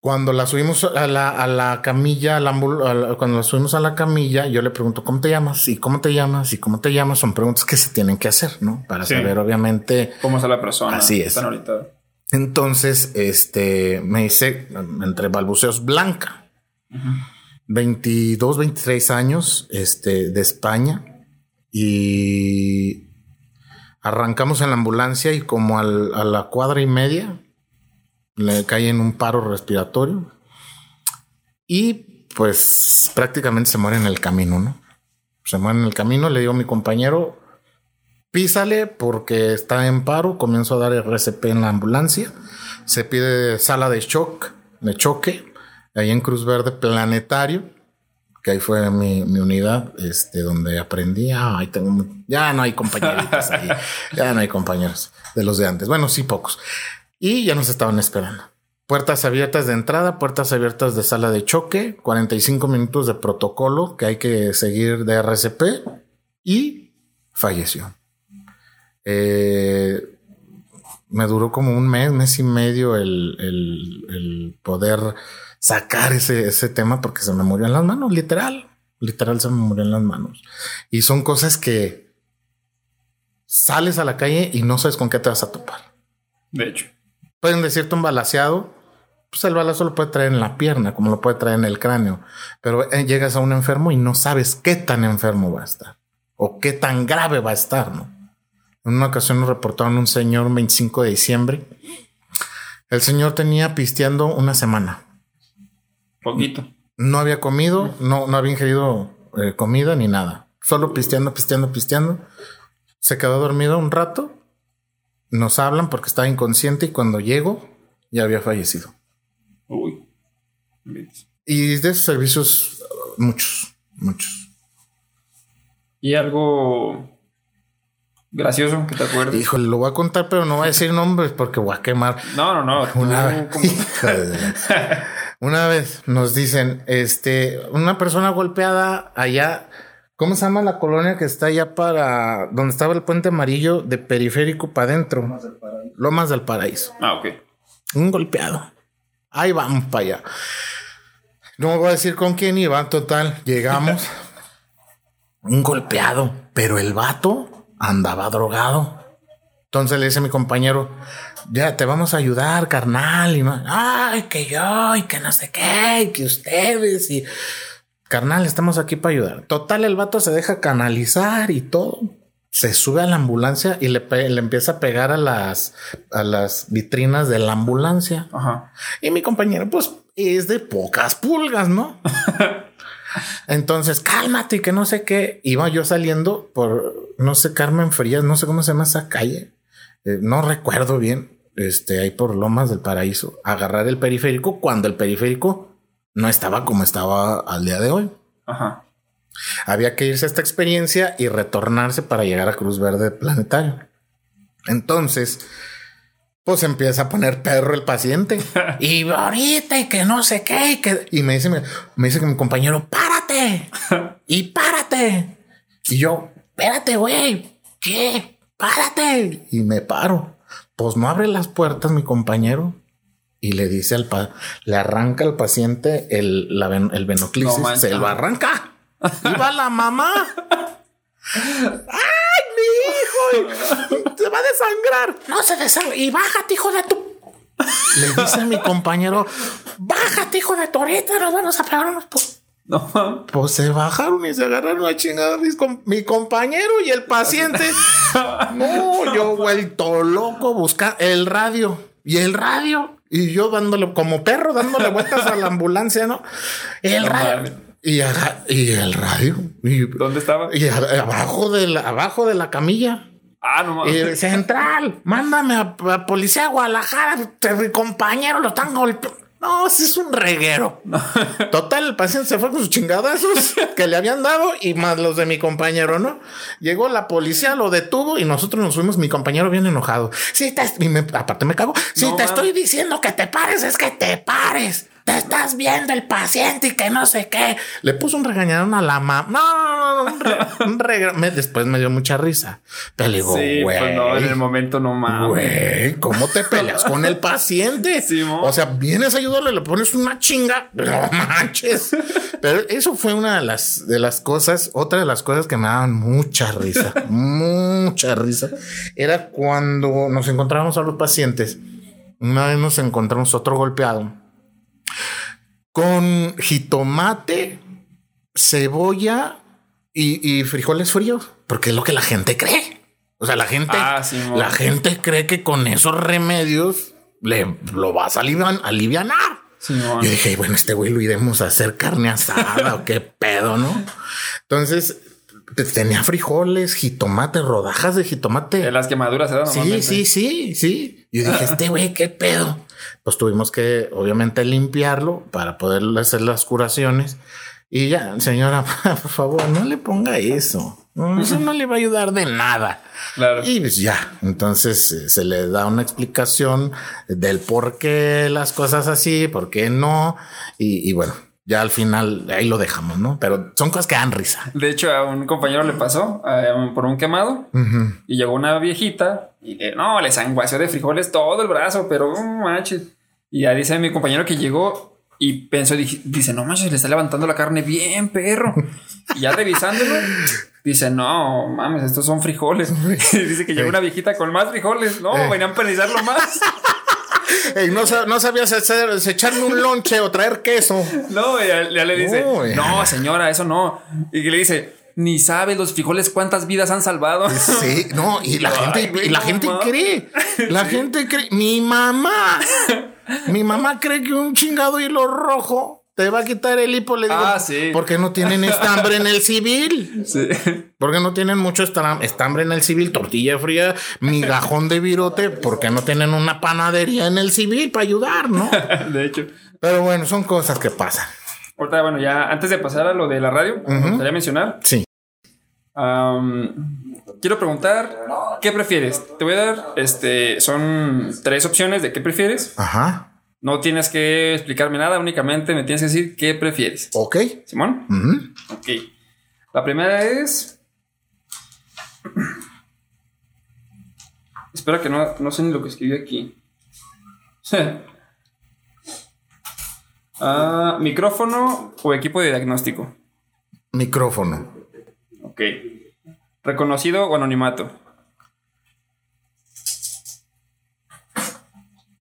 Cuando la subimos a la, a la camilla, a la a la- cuando la subimos a la camilla, yo le pregunto, ¿cómo te llamas? ¿Y cómo te llamas? ¿Y cómo te llamas? Son preguntas que se tienen que hacer, ¿no? Para Sí. saber, obviamente, ¿Cómo está la persona? Así es. Ahorita. entonces, este, me dice, entre balbuceos, Blanca. 22, 23 años, este, de España. Y arrancamos en la ambulancia y como al- a la cuadra y media le cae en un paro respiratorio. Y pues prácticamente se muere en el camino, ¿no? Se muere en el camino, le digo a mi compañero, písale porque está en paro, comienzo a dar RCP en la ambulancia, se pide sala de shock, de choque, ahí en Cruz Verde Planetario, que ahí fue mi, mi unidad, este, donde aprendí, ah, ahí tengo, ya no hay compañeritos ahí, ya no hay compañeros de los de antes, bueno, sí pocos, y ya nos estaban esperando. Puertas abiertas de entrada, puertas abiertas de sala de choque, 45 minutos de protocolo que hay que seguir de RCP y falleció. Eh, me duró como un mes, mes y medio el, el- el poder sacar ese, ese tema porque se me murió en las manos, literal. Literal se me murió en las manos. Y son cosas que sales a la calle y no sabes con qué te vas a topar. De hecho. Pueden decirte un balaseado, pues el balazo lo puede traer en la pierna, como lo puede traer en el cráneo. Pero eh, llegas a un enfermo y no sabes qué tan enfermo va a estar o qué tan grave va a estar, ¿no? En una ocasión nos reportaron un señor un 25 de diciembre. El señor tenía pisteando una semana. Poquito. No había comido, no, no había ingerido eh, comida ni nada. Solo pisteando, pisteando, pisteando. Se quedó dormido un rato. Nos hablan porque estaba inconsciente y cuando llego ya había fallecido. Uy. Y de esos servicios, muchos, muchos. Y algo gracioso que te acuerdes. Híjole, lo voy a contar, pero no voy a decir nombres porque voy a quemar. No, no, no. Una, la- una vez nos dicen, este, una persona golpeada allá, ¿cómo se llama la colonia que está allá para donde estaba el puente amarillo de periférico para adentro? Lomas del Paraíso. Ah, ok. Un golpeado. Ahí vamos para allá. No voy a decir con quién iba, total. Llegamos. un golpeado, pero el vato andaba drogado. Entonces le dice a mi compañero, ya te vamos a ayudar, carnal. Y no, ay, que yo, y que no sé qué, y que ustedes, y carnal, estamos aquí para ayudar. Total, el vato se deja canalizar y todo. se sube a la ambulancia y le, le empieza a pegar a las, a las vitrinas de la ambulancia. Ajá. Y mi compañero, pues, es de pocas pulgas, ¿no? Entonces, cálmate, que no sé qué. Iba yo saliendo por, no sé, Carmen Frías, no sé cómo se llama esa calle. Eh, no recuerdo bien. Este, ahí por Lomas del Paraíso. Agarrar el periférico cuando el periférico no estaba como estaba al día de hoy. Ajá. Había que irse a esta experiencia y retornarse para llegar a Cruz Verde Planetario. Entonces, pues empieza a poner perro el paciente. y ahorita y que no sé qué. Y, que, y me dice, me, dice que mi compañero, párate. y párate. Y yo, espérate, güey. ¿Qué? Párate. Y me paro. Pues no abre las puertas mi compañero y le dice al pa le arranca al paciente el, la, el venoclisis, se lo arranca. Y va la mamá. ¡Ay, mi hijo! Se va a desangrar. No se desangra. Y bájate, hijo de tu. Le dice a mi compañero: Bájate, hijo de tu ahorita nos vamos a pegar unos. No. Pues se bajaron y se agarraron a chingada mi compañero y el paciente. no, yo vuelto loco buscar el radio y el radio y yo dándole como perro dándole vueltas a la ambulancia, ¿no? El radio. Y, y, el radio. Y, ¿Dónde estaba? Y abajo de la, abajo de la camilla. Ah, no mames. Central, mándame a, a Policía Guadalajara. Mi compañero lo están golpeando. No, es un reguero. Total, el paciente se fue con sus chingadazos que le habían dado y más los de mi compañero, ¿no? Llegó la policía, lo detuvo y nosotros nos fuimos, mi compañero bien enojado. Sí, te, y me, aparte me cago. Si te estoy diciendo que te pares, es que te pares te estás viendo el paciente y que no sé qué. Le puso un regañadón a la mamá. No, no, no, un re, Después me dio mucha risa. Pero le digo, sí, pues no, en el momento no mames. Güey, ¿cómo te peleas con el paciente? o sea, vienes a ayudarle, le pones una chinga. No manches. Pero eso fue una de las, de las cosas, otra de las cosas que me daban mucha risa, mucha risa. Era cuando nos encontrábamos a los pacientes. Una vez nos encontramos otro golpeado con jitomate, cebolla y, frijoles fríos, porque es lo que la gente cree. O sea, la gente, ah, la gente cree que con esos remedios le lo vas a aliviar. Yo dije, bueno, este güey lo iremos a hacer carne asada o qué pedo, ¿no? Entonces tenía frijoles, jitomate, rodajas de jitomate. De las quemaduras dan Sí, sí, sí, sí. Yo dije, este güey, qué pedo pues tuvimos que obviamente limpiarlo para poder hacer las curaciones. Y ya, señora, por favor, no le ponga eso. Eso no le va a ayudar de nada. Y pues ya, entonces eh, se le da una explicación del por qué las cosas así, por qué no. Y, bueno, ya al final ahí lo dejamos, ¿no? Pero son cosas que dan risa. De hecho, a un compañero le pasó eh, por un quemado y llegó una viejita y no, le sanguació de frijoles todo el brazo, pero un manches. Y ya dice mi compañero que llegó y pensó, dice, no manches, le está levantando la carne bien, perro. Y ya revisándolo, dice, no mames, estos son frijoles. dice que llegó una viejita con más frijoles. No, eh. venían a penalizarlo más. no, sabías hacer, echarle un lonche o traer queso. No, ya, le dice, no, señora, eso no. Y que le dice, ni sabes los frijoles cuántas vidas han salvado. Sí, no, y la gente, y la gente cree, la gente cree, mi mamá mi mamá cree que un chingado hilo rojo te va a quitar el hipo. Le digo, ah, sí. porque no tienen estambre en el civil. Sí. Porque no tienen mucho estambre en el civil, tortilla fría, migajón de virote, porque no tienen una panadería en el civil para ayudar, ¿no? de hecho. Pero bueno, son cosas que pasan. Ahorita, bueno, ya antes de pasar a lo de la radio, me gustaría mencionar. Sí. Quiero preguntar, ¿qué prefieres? Te voy a dar, este, son tres opciones de qué prefieres. Ajá. No tienes que explicarme nada, únicamente me tienes que decir qué prefieres. Ok. Simón. Ok. La primera es. Espera que no, no sé ni lo que escribí aquí. Ah, ¿Micrófono o equipo de diagnóstico? Micrófono. Ok. ¿Reconocido o anonimato?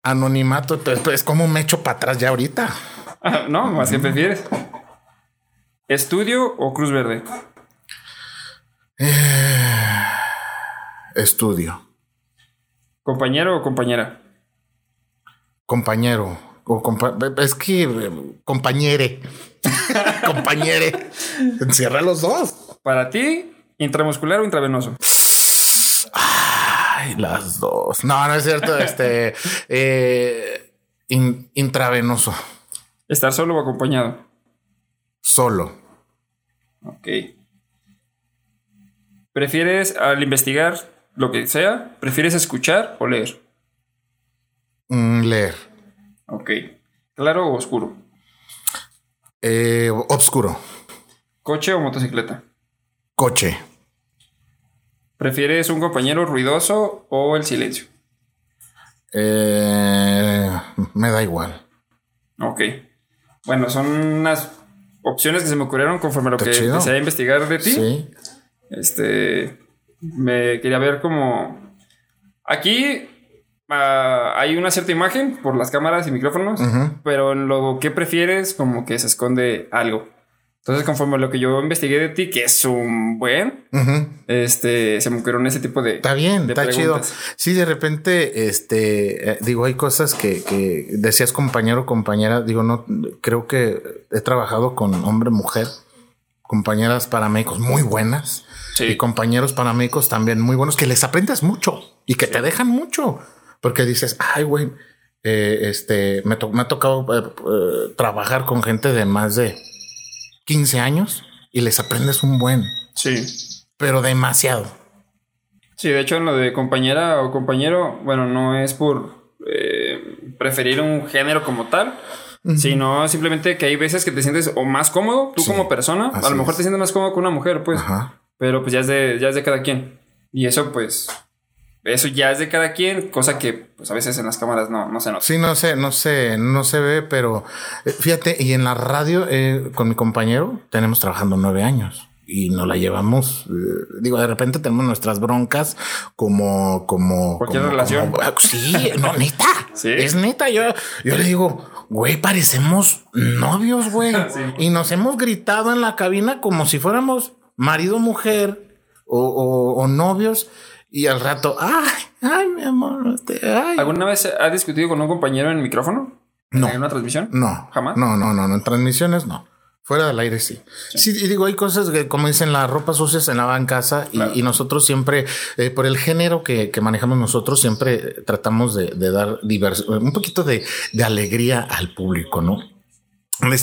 Anonimato, es como me echo para atrás ya ahorita. Ah, no, más que prefieres. ¿Estudio o Cruz Verde? Eh, Estudio. ¿Compañero o compañera? Compañero. O compa- es que compañere. compañere. Encierra los dos. Para ti, intramuscular o intravenoso. Ay, las dos. No, no es cierto. Este eh, in- intravenoso. Estar solo o acompañado. Solo. Ok. ¿Prefieres al investigar lo que sea? ¿Prefieres escuchar o leer? Mm, leer. Ok. ¿Claro o oscuro? Eh, obscuro. ¿Coche o motocicleta? Coche. ¿Prefieres un compañero ruidoso o el silencio? Eh, me da igual. Ok. Bueno, son unas opciones que se me ocurrieron conforme a lo que chido. empecé a investigar de ti. Sí. Este. Me quería ver como. Aquí ah, hay una cierta imagen por las cámaras y micrófonos, pero en lo que prefieres, como que se esconde algo. Entonces, conforme a lo que yo investigué de ti, que es un buen, este, se me ocurrieron ese tipo de. Está bien, de está chido. Sí, de repente, este, eh, digo, hay cosas que, que decías compañero, compañera. Digo, no, creo que he trabajado con hombre, mujer, compañeras paramédicos muy buenas Sí. y compañeros paramédicos también muy buenos que les aprendes mucho y que te dejan mucho porque dices, ay, güey, eh, este, me, to- me ha tocado eh, trabajar con gente de más de 15 años y les aprendes un buen, Sí. pero demasiado. Sí, de hecho, en lo de compañera o compañero, bueno, no es por eh, preferir un género como tal, sino simplemente que hay veces que te sientes o más cómodo, tú Sí, como persona, a lo mejor es. te sientes más cómodo con una mujer, pues, Ajá. pero pues ya es de, ya es de cada quien. Y eso, pues, eso ya es de cada quien, cosa que pues a veces en las cámaras no, no se nota. Sí, no sé, no sé, no se ve, pero eh, fíjate, y en la radio eh, con mi compañero tenemos trabajando nueve años y no la llevamos. eh, digo, de repente tenemos nuestras broncas como, como Cualquier como- relación. como- sí, no, neta. Sí. Es neta. Yo, yo le digo, güey, parecemos novios, güey. Sí. Y nos hemos gritado en la cabina como si fuéramos marido, mujer o, o- o novios. Y al rato, ay, ay, mi amor, te- ay. ¿Alguna vez has discutido con un compañero en micrófono? No. ¿En una transmisión? No. ¿Jamás? No, no, no, no. En transmisiones no. Fuera del aire sí. Sí, y digo, hay cosas que, como dicen, la ropa sucia se lava en casa y, Claro. y nosotros siempre, eh, por el género que, que manejamos nosotros, siempre tratamos de, de dar divers- un poquito de, de alegría al público, ¿no?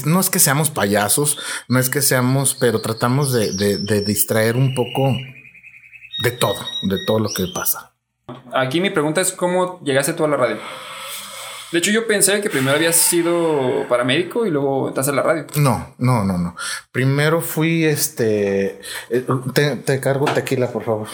No es que seamos payasos, no es que seamos, pero tratamos de- de distraer un poco de todo, de todo lo que pasa. Aquí mi pregunta es cómo llegaste tú a la radio. De hecho, yo pensé que primero habías sido paramédico y luego estás en la radio. No, no, no, no. Primero fui este. eh, Te, te cargo tequila, por favor.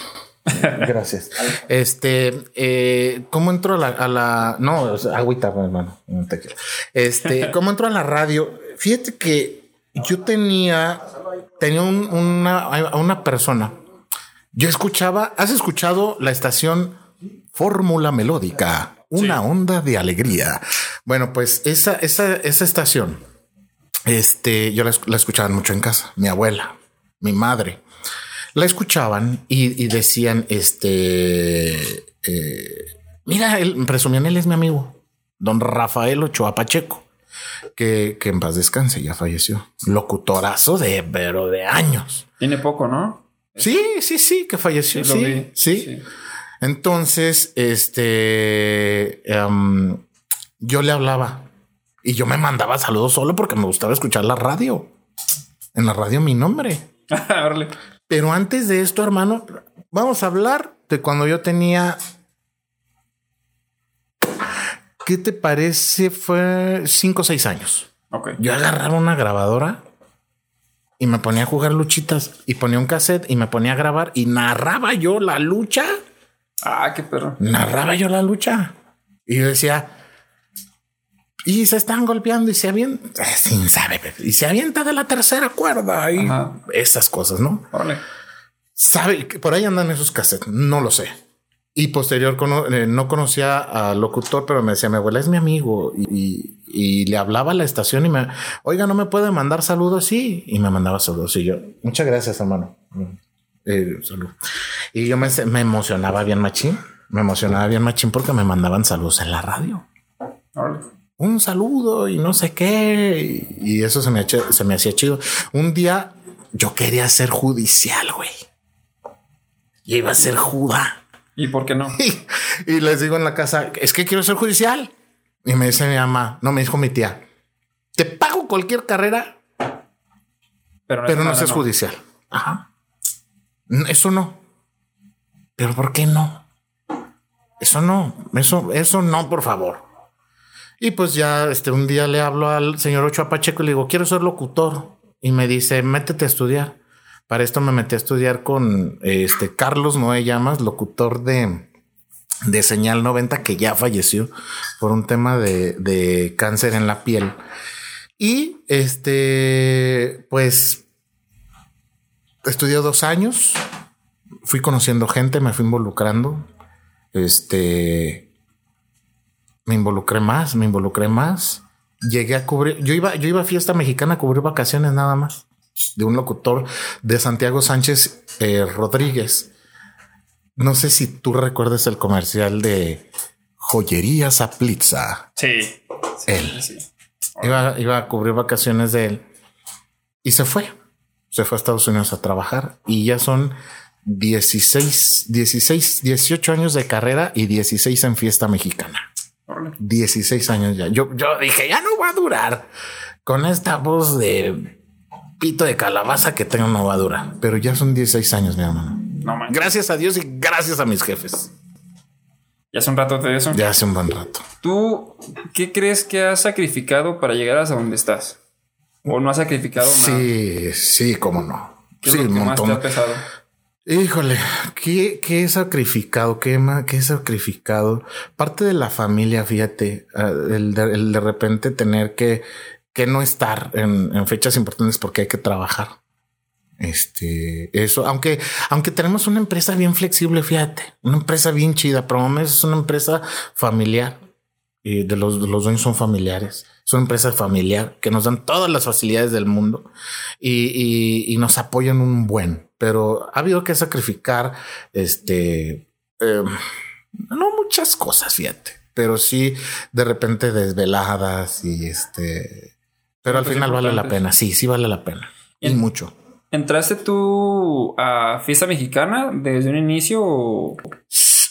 Gracias. Este, eh, ¿cómo entro a la, a la- no, o sea, agüita, hermano, no tequila. Este, ¿cómo entro a la radio? Fíjate que yo tenía, tenía un- una, una persona. Yo escuchaba, ¿has escuchado la estación Fórmula Melódica? Una onda de alegría. Bueno, pues esa, esa, esa estación, este, yo la, esc- la escuchaban mucho en casa. Mi abuela, mi madre, la escuchaban y, y decían, este, eh, mira, él, presumían, él es mi amigo, don Rafael Ochoa Pacheco, que, que en paz descanse, ya falleció. Locutorazo de, pero de años. Tiene poco, ¿no? Sí, sí, sí, que falleció. Sí, Sí, vi. sí. Sí. Entonces, este, em, yo le hablaba y yo me mandaba saludos solo porque me gustaba escuchar la radio. En la radio mi nombre. Pero antes de esto, hermano, vamos a hablar de cuando yo tenía. ¿Qué te parece? Fue cinco o seis años. Ok. Yo agarraba una grabadora y me ponía a jugar luchitas y ponía un cassette y me ponía a grabar y narraba yo la lucha. Ah, qué perro. Narraba yo la lucha. Y yo decía, y se están golpeando y se avienta, sin sabe, y se avienta de la tercera cuerda y Ajá. esas cosas, ¿no? Órale. Sabe por ahí andan esos cassettes, no lo sé. Y posterior cono- eh, no conocía al locutor, pero me decía, mi abuela es mi amigo. Y, y- y le hablaba a la estación y me, oiga, ¿no me puede mandar saludos? Sí. Y me mandaba saludos. Y yo, muchas gracias, hermano. Eh, salud. Y yo me, me emocionaba bien machín. Me emocionaba bien machín porque me mandaban saludos en la radio. Un saludo y no sé qué. Y eso se me, se me hacía chido. Un día yo quería ser judicial, güey. Y iba a ser juda. ¿Y por qué no? Y, les digo en la casa, es que quiero ser judicial. Y me dice mi mamá, no, me dijo mi tía, te pago cualquier carrera, pero no, pero no seas judicial. Ajá. Eso no. Pero ¿por qué no? Eso no, eso, eso no, por favor. Y pues ya este, un día le hablo al señor Ochoa Pacheco y le digo, quiero ser locutor. Y me dice, métete a estudiar. Para esto me metí a estudiar con este Carlos Noé Llamas, locutor de, de Señal 90, que ya falleció por un tema de, de cáncer en la piel. Y este, pues, estudié dos años, fui conociendo gente, me fui involucrando. Este, me involucré más, me involucré más. Llegué a cubrir, yo iba, yo iba a fiesta mexicana a cubrir vacaciones nada más de un locutor de Santiago Sánchez eh, Rodríguez. No sé si tú recuerdas el comercial de Joyerías a Plitza. Sí. él. Iba, iba a cubrir vacaciones de él y se fue. Se fue a Estados Unidos a trabajar y ya son 16, 16, 18 años de carrera y 16 en fiesta mexicana. 16 años ya. Yo, yo dije, ya no va a durar con esta voz de pito de calabaza que tengo no va a durar. Pero ya son 16 años, mi hermano. No Gracias a Dios y gracias a mis jefes. ¿Ya hace un rato de eso? Ya hace un buen rato. ¿Tú qué crees que has sacrificado para llegar hasta donde estás? ¿O no has sacrificado nada? Sí, sí, cómo no. sí, un montón. Más te ha pesado? Híjole, ¿qué, ¿qué, he sacrificado? ¿Qué, ¿Qué he sacrificado? Parte de la familia, fíjate, ah, el de, el de repente tener que, que no estar en, fechas importantes porque hay que trabajar. Este, eso, aunque, aunque tenemos una empresa bien flexible, fíjate, una empresa bien chida, Promomes es una empresa familiar y de los, los dueños son familiares. Es una empresa familiar que nos dan todas las facilidades del mundo y, nos apoyan un buen, pero ha habido que sacrificar este, eh, no muchas cosas, fíjate, pero sí de repente desveladas y este, pero al final vale la pena. Sí, sí vale la pena y mucho. ¿Entraste tú a fiesta mexicana desde un inicio?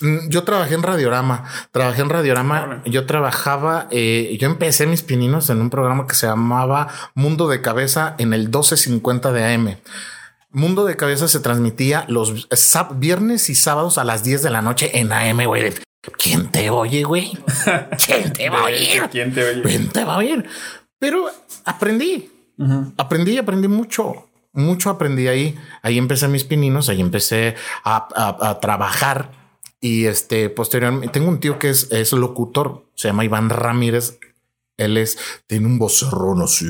Mm, yo trabajé en Radiorama, trabajé en Radiorama, yo trabajaba, eh, yo empecé mis pininos en un programa que se llamaba Mundo de Cabeza en el 1250 de AM. Mundo de Cabeza se transmitía los viernes y sábados a las 10 de la noche en AM, güey. ¿Quién te oye, güey? ¿Quién te va a oír? ¿Quién te oye? ¿Quién te va a oír? Pero aprendí, aprendí, aprendí mucho, mucho aprendí ahí. Ahí empecé mis pininos, ahí empecé a, trabajar y este posteriormente tengo un tío que es, es locutor, se llama Iván Ramírez. Él es, tiene un vocerrón así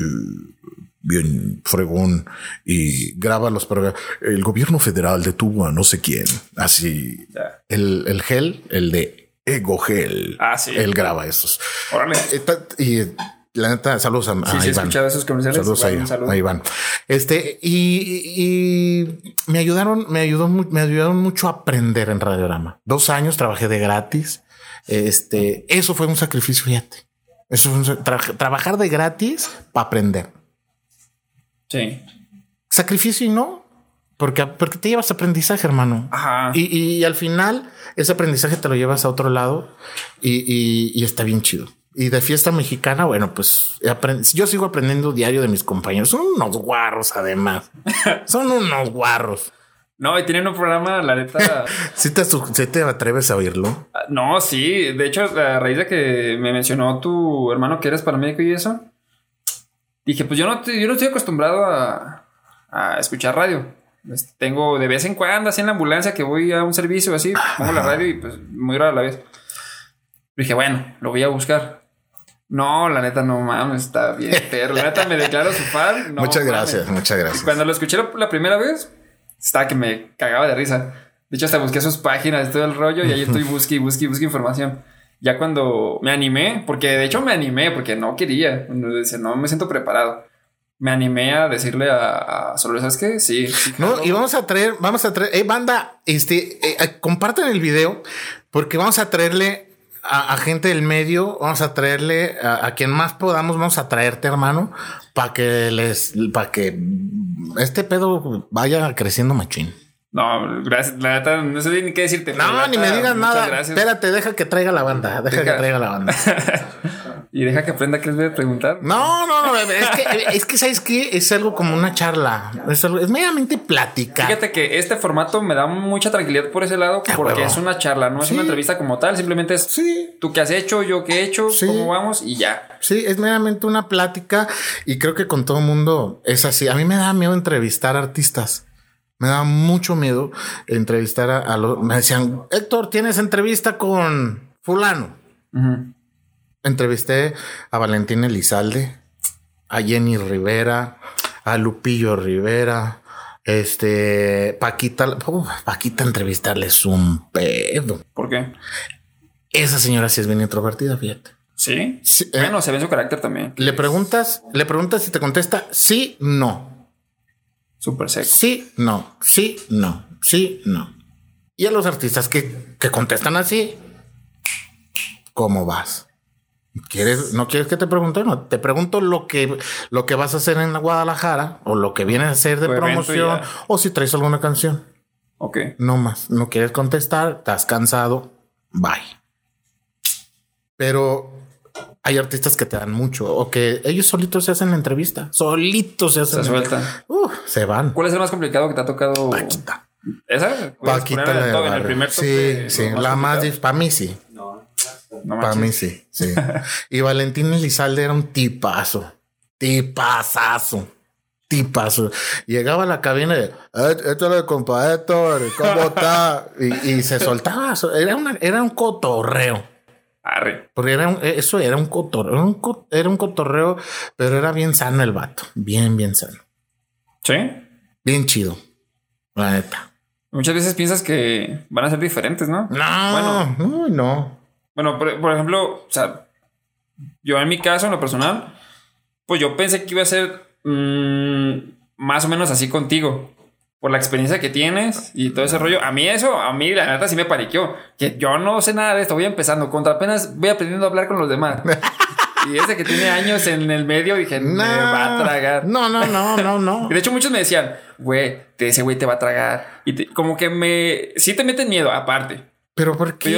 bien fregón y graba los programas. El gobierno federal detuvo a no sé quién. Así el, el gel, el de Ego Gel. Ah, sí. Él graba esos. Y la neta, saludos a, sí, sí, Iván. esos comerciales. Saludos a, Iván. Este, y, me ayudaron, me ayudó, me ayudaron mucho a aprender en Radiorama. Dos años trabajé de gratis. Este, eso fue un sacrificio, fíjate. Eso fue trabajar de gratis para aprender. Sí. Sacrificio y no, porque, porque te llevas aprendizaje, hermano. Ajá. Y, y, al final, ese aprendizaje te lo llevas a otro lado y, y está bien chido. Y de fiesta mexicana, bueno, pues yo sigo aprendiendo diario de mis compañeros. Son unos guarros, además. Son unos guarros. No, y tienen un programa, la neta. ¿Sí te, te atreves a oírlo? Ah, no, sí. De hecho, a raíz de que me mencionó tu hermano que eres paramédico y eso, dije, pues yo no, yo no estoy acostumbrado a, a escuchar radio. Este, tengo de vez en cuando, así en la ambulancia, que voy a un servicio así, pongo la radio y pues muy rara a la vez. Dije, bueno, lo voy a buscar. No, la neta, no mames, está bien, pero la neta me declaro su fan. muchas gracias, muchas gracias. Cuando lo escuché la, primera vez, estaba que me cagaba de risa. De hecho, hasta busqué sus páginas, todo el rollo, y ahí estoy busque y busque y busque información. Ya cuando me animé, porque de hecho me animé, porque no quería, no me siento preparado. me animé a decirle a, a Solo, ¿sabes qué? Sí. sí, No, y vamos a traer, vamos a traer, eh, banda, este, eh, eh, compartan el video porque vamos a traerle a, a gente del medio, vamos a traerle a, a quien más podamos, vamos a traerte, hermano, para que les, para que este pedo vaya creciendo machín. No, gracias. La neta, no sé ni qué decirte. No, ni me digas nada. gracias. Espérate, deja que traiga la banda, deja, Deja- que traiga la banda. Y deja que aprenda qué les voy a preguntar. No, no, no, es que, es que sabes que es algo como una charla, es, algo- es meramente plática. Fíjate que este formato me da mucha tranquilidad por ese lado A porque es una charla, no es Sí. una entrevista como tal, simplemente es Sí, tú qué has hecho, yo qué he hecho, Sí. cómo vamos y ya. Sí, es meramente una plática y creo que con todo el mundo es así. A mí me da miedo entrevistar artistas. Me da mucho miedo entrevistar a, a los... Me decían, Héctor, tienes entrevista con fulano. Ujú. Entrevisté a Valentín Elizalde, a Jenny Rivera, a Lupillo Rivera, este, Paquita, Paquita entrevistarle es un pedo. ¿Por qué? Esa señora sí es bien introvertida, fíjate. Sí. Sí, eh. Bueno, se ve su carácter también. Le preguntas, le preguntas y te contesta sí, no. Súper seco. Sí, no, sí, no, sí, no. Y a los artistas que, que contestan así, ¿cómo vas? ¿Quieres, ¿No quieres que te pregunte? No, te pregunto lo que, lo que vas a hacer en Guadalajara o lo que vienes a hacer de y promoción o si traes alguna canción. Ok. No más. No quieres contestar, estás cansado, bye. Pero hay artistas que te dan mucho o que ellos solitos se hacen la entrevista, solitos se hacen. Se sueltan. Uh, se van. ¿Cuál es el más complicado que te ha tocado? Paquita. ¿Esa? ¿Puedes Paquita la de en el primer Sí, sí, la más para mí sí. No Para mí sí, sí. y Valentín Elizalde era un tipazo, tipazazo, tipazo. Llegaba a la cabina y, "Eh, esto es el compa Héctor, ¿cómo está? Y, y se soltaba, era, una, era un cotorreo. Arre. Porque era un- eso era un cotorreo, era un, co- era un cotorreo, pero era bien sano el vato, bien, bien sano, ¿Sí? bien chido, la neta. Muchas veces piensas que van a ser diferentes, ¿no? No, Bueno. no, no. Bueno, por, por ejemplo, o sea, yo en mi caso, en lo personal, pues yo pensé que iba a ser mm, más o menos así contigo. Por la experiencia que tienes y todo ese rollo. A mí eso, a mí la neta sí me paniqueó. Que yo no sé nada de esto, voy empezando. Contra apenas voy aprendiendo a hablar con los demás. y ese que tiene años en el medio, dije, me va a tragar. No, no, no, no, no. De hecho, muchos me decían, güey, ese güey te va a tragar. Y te- como que me... Sí te meten miedo, aparte. Pero ¿por qué?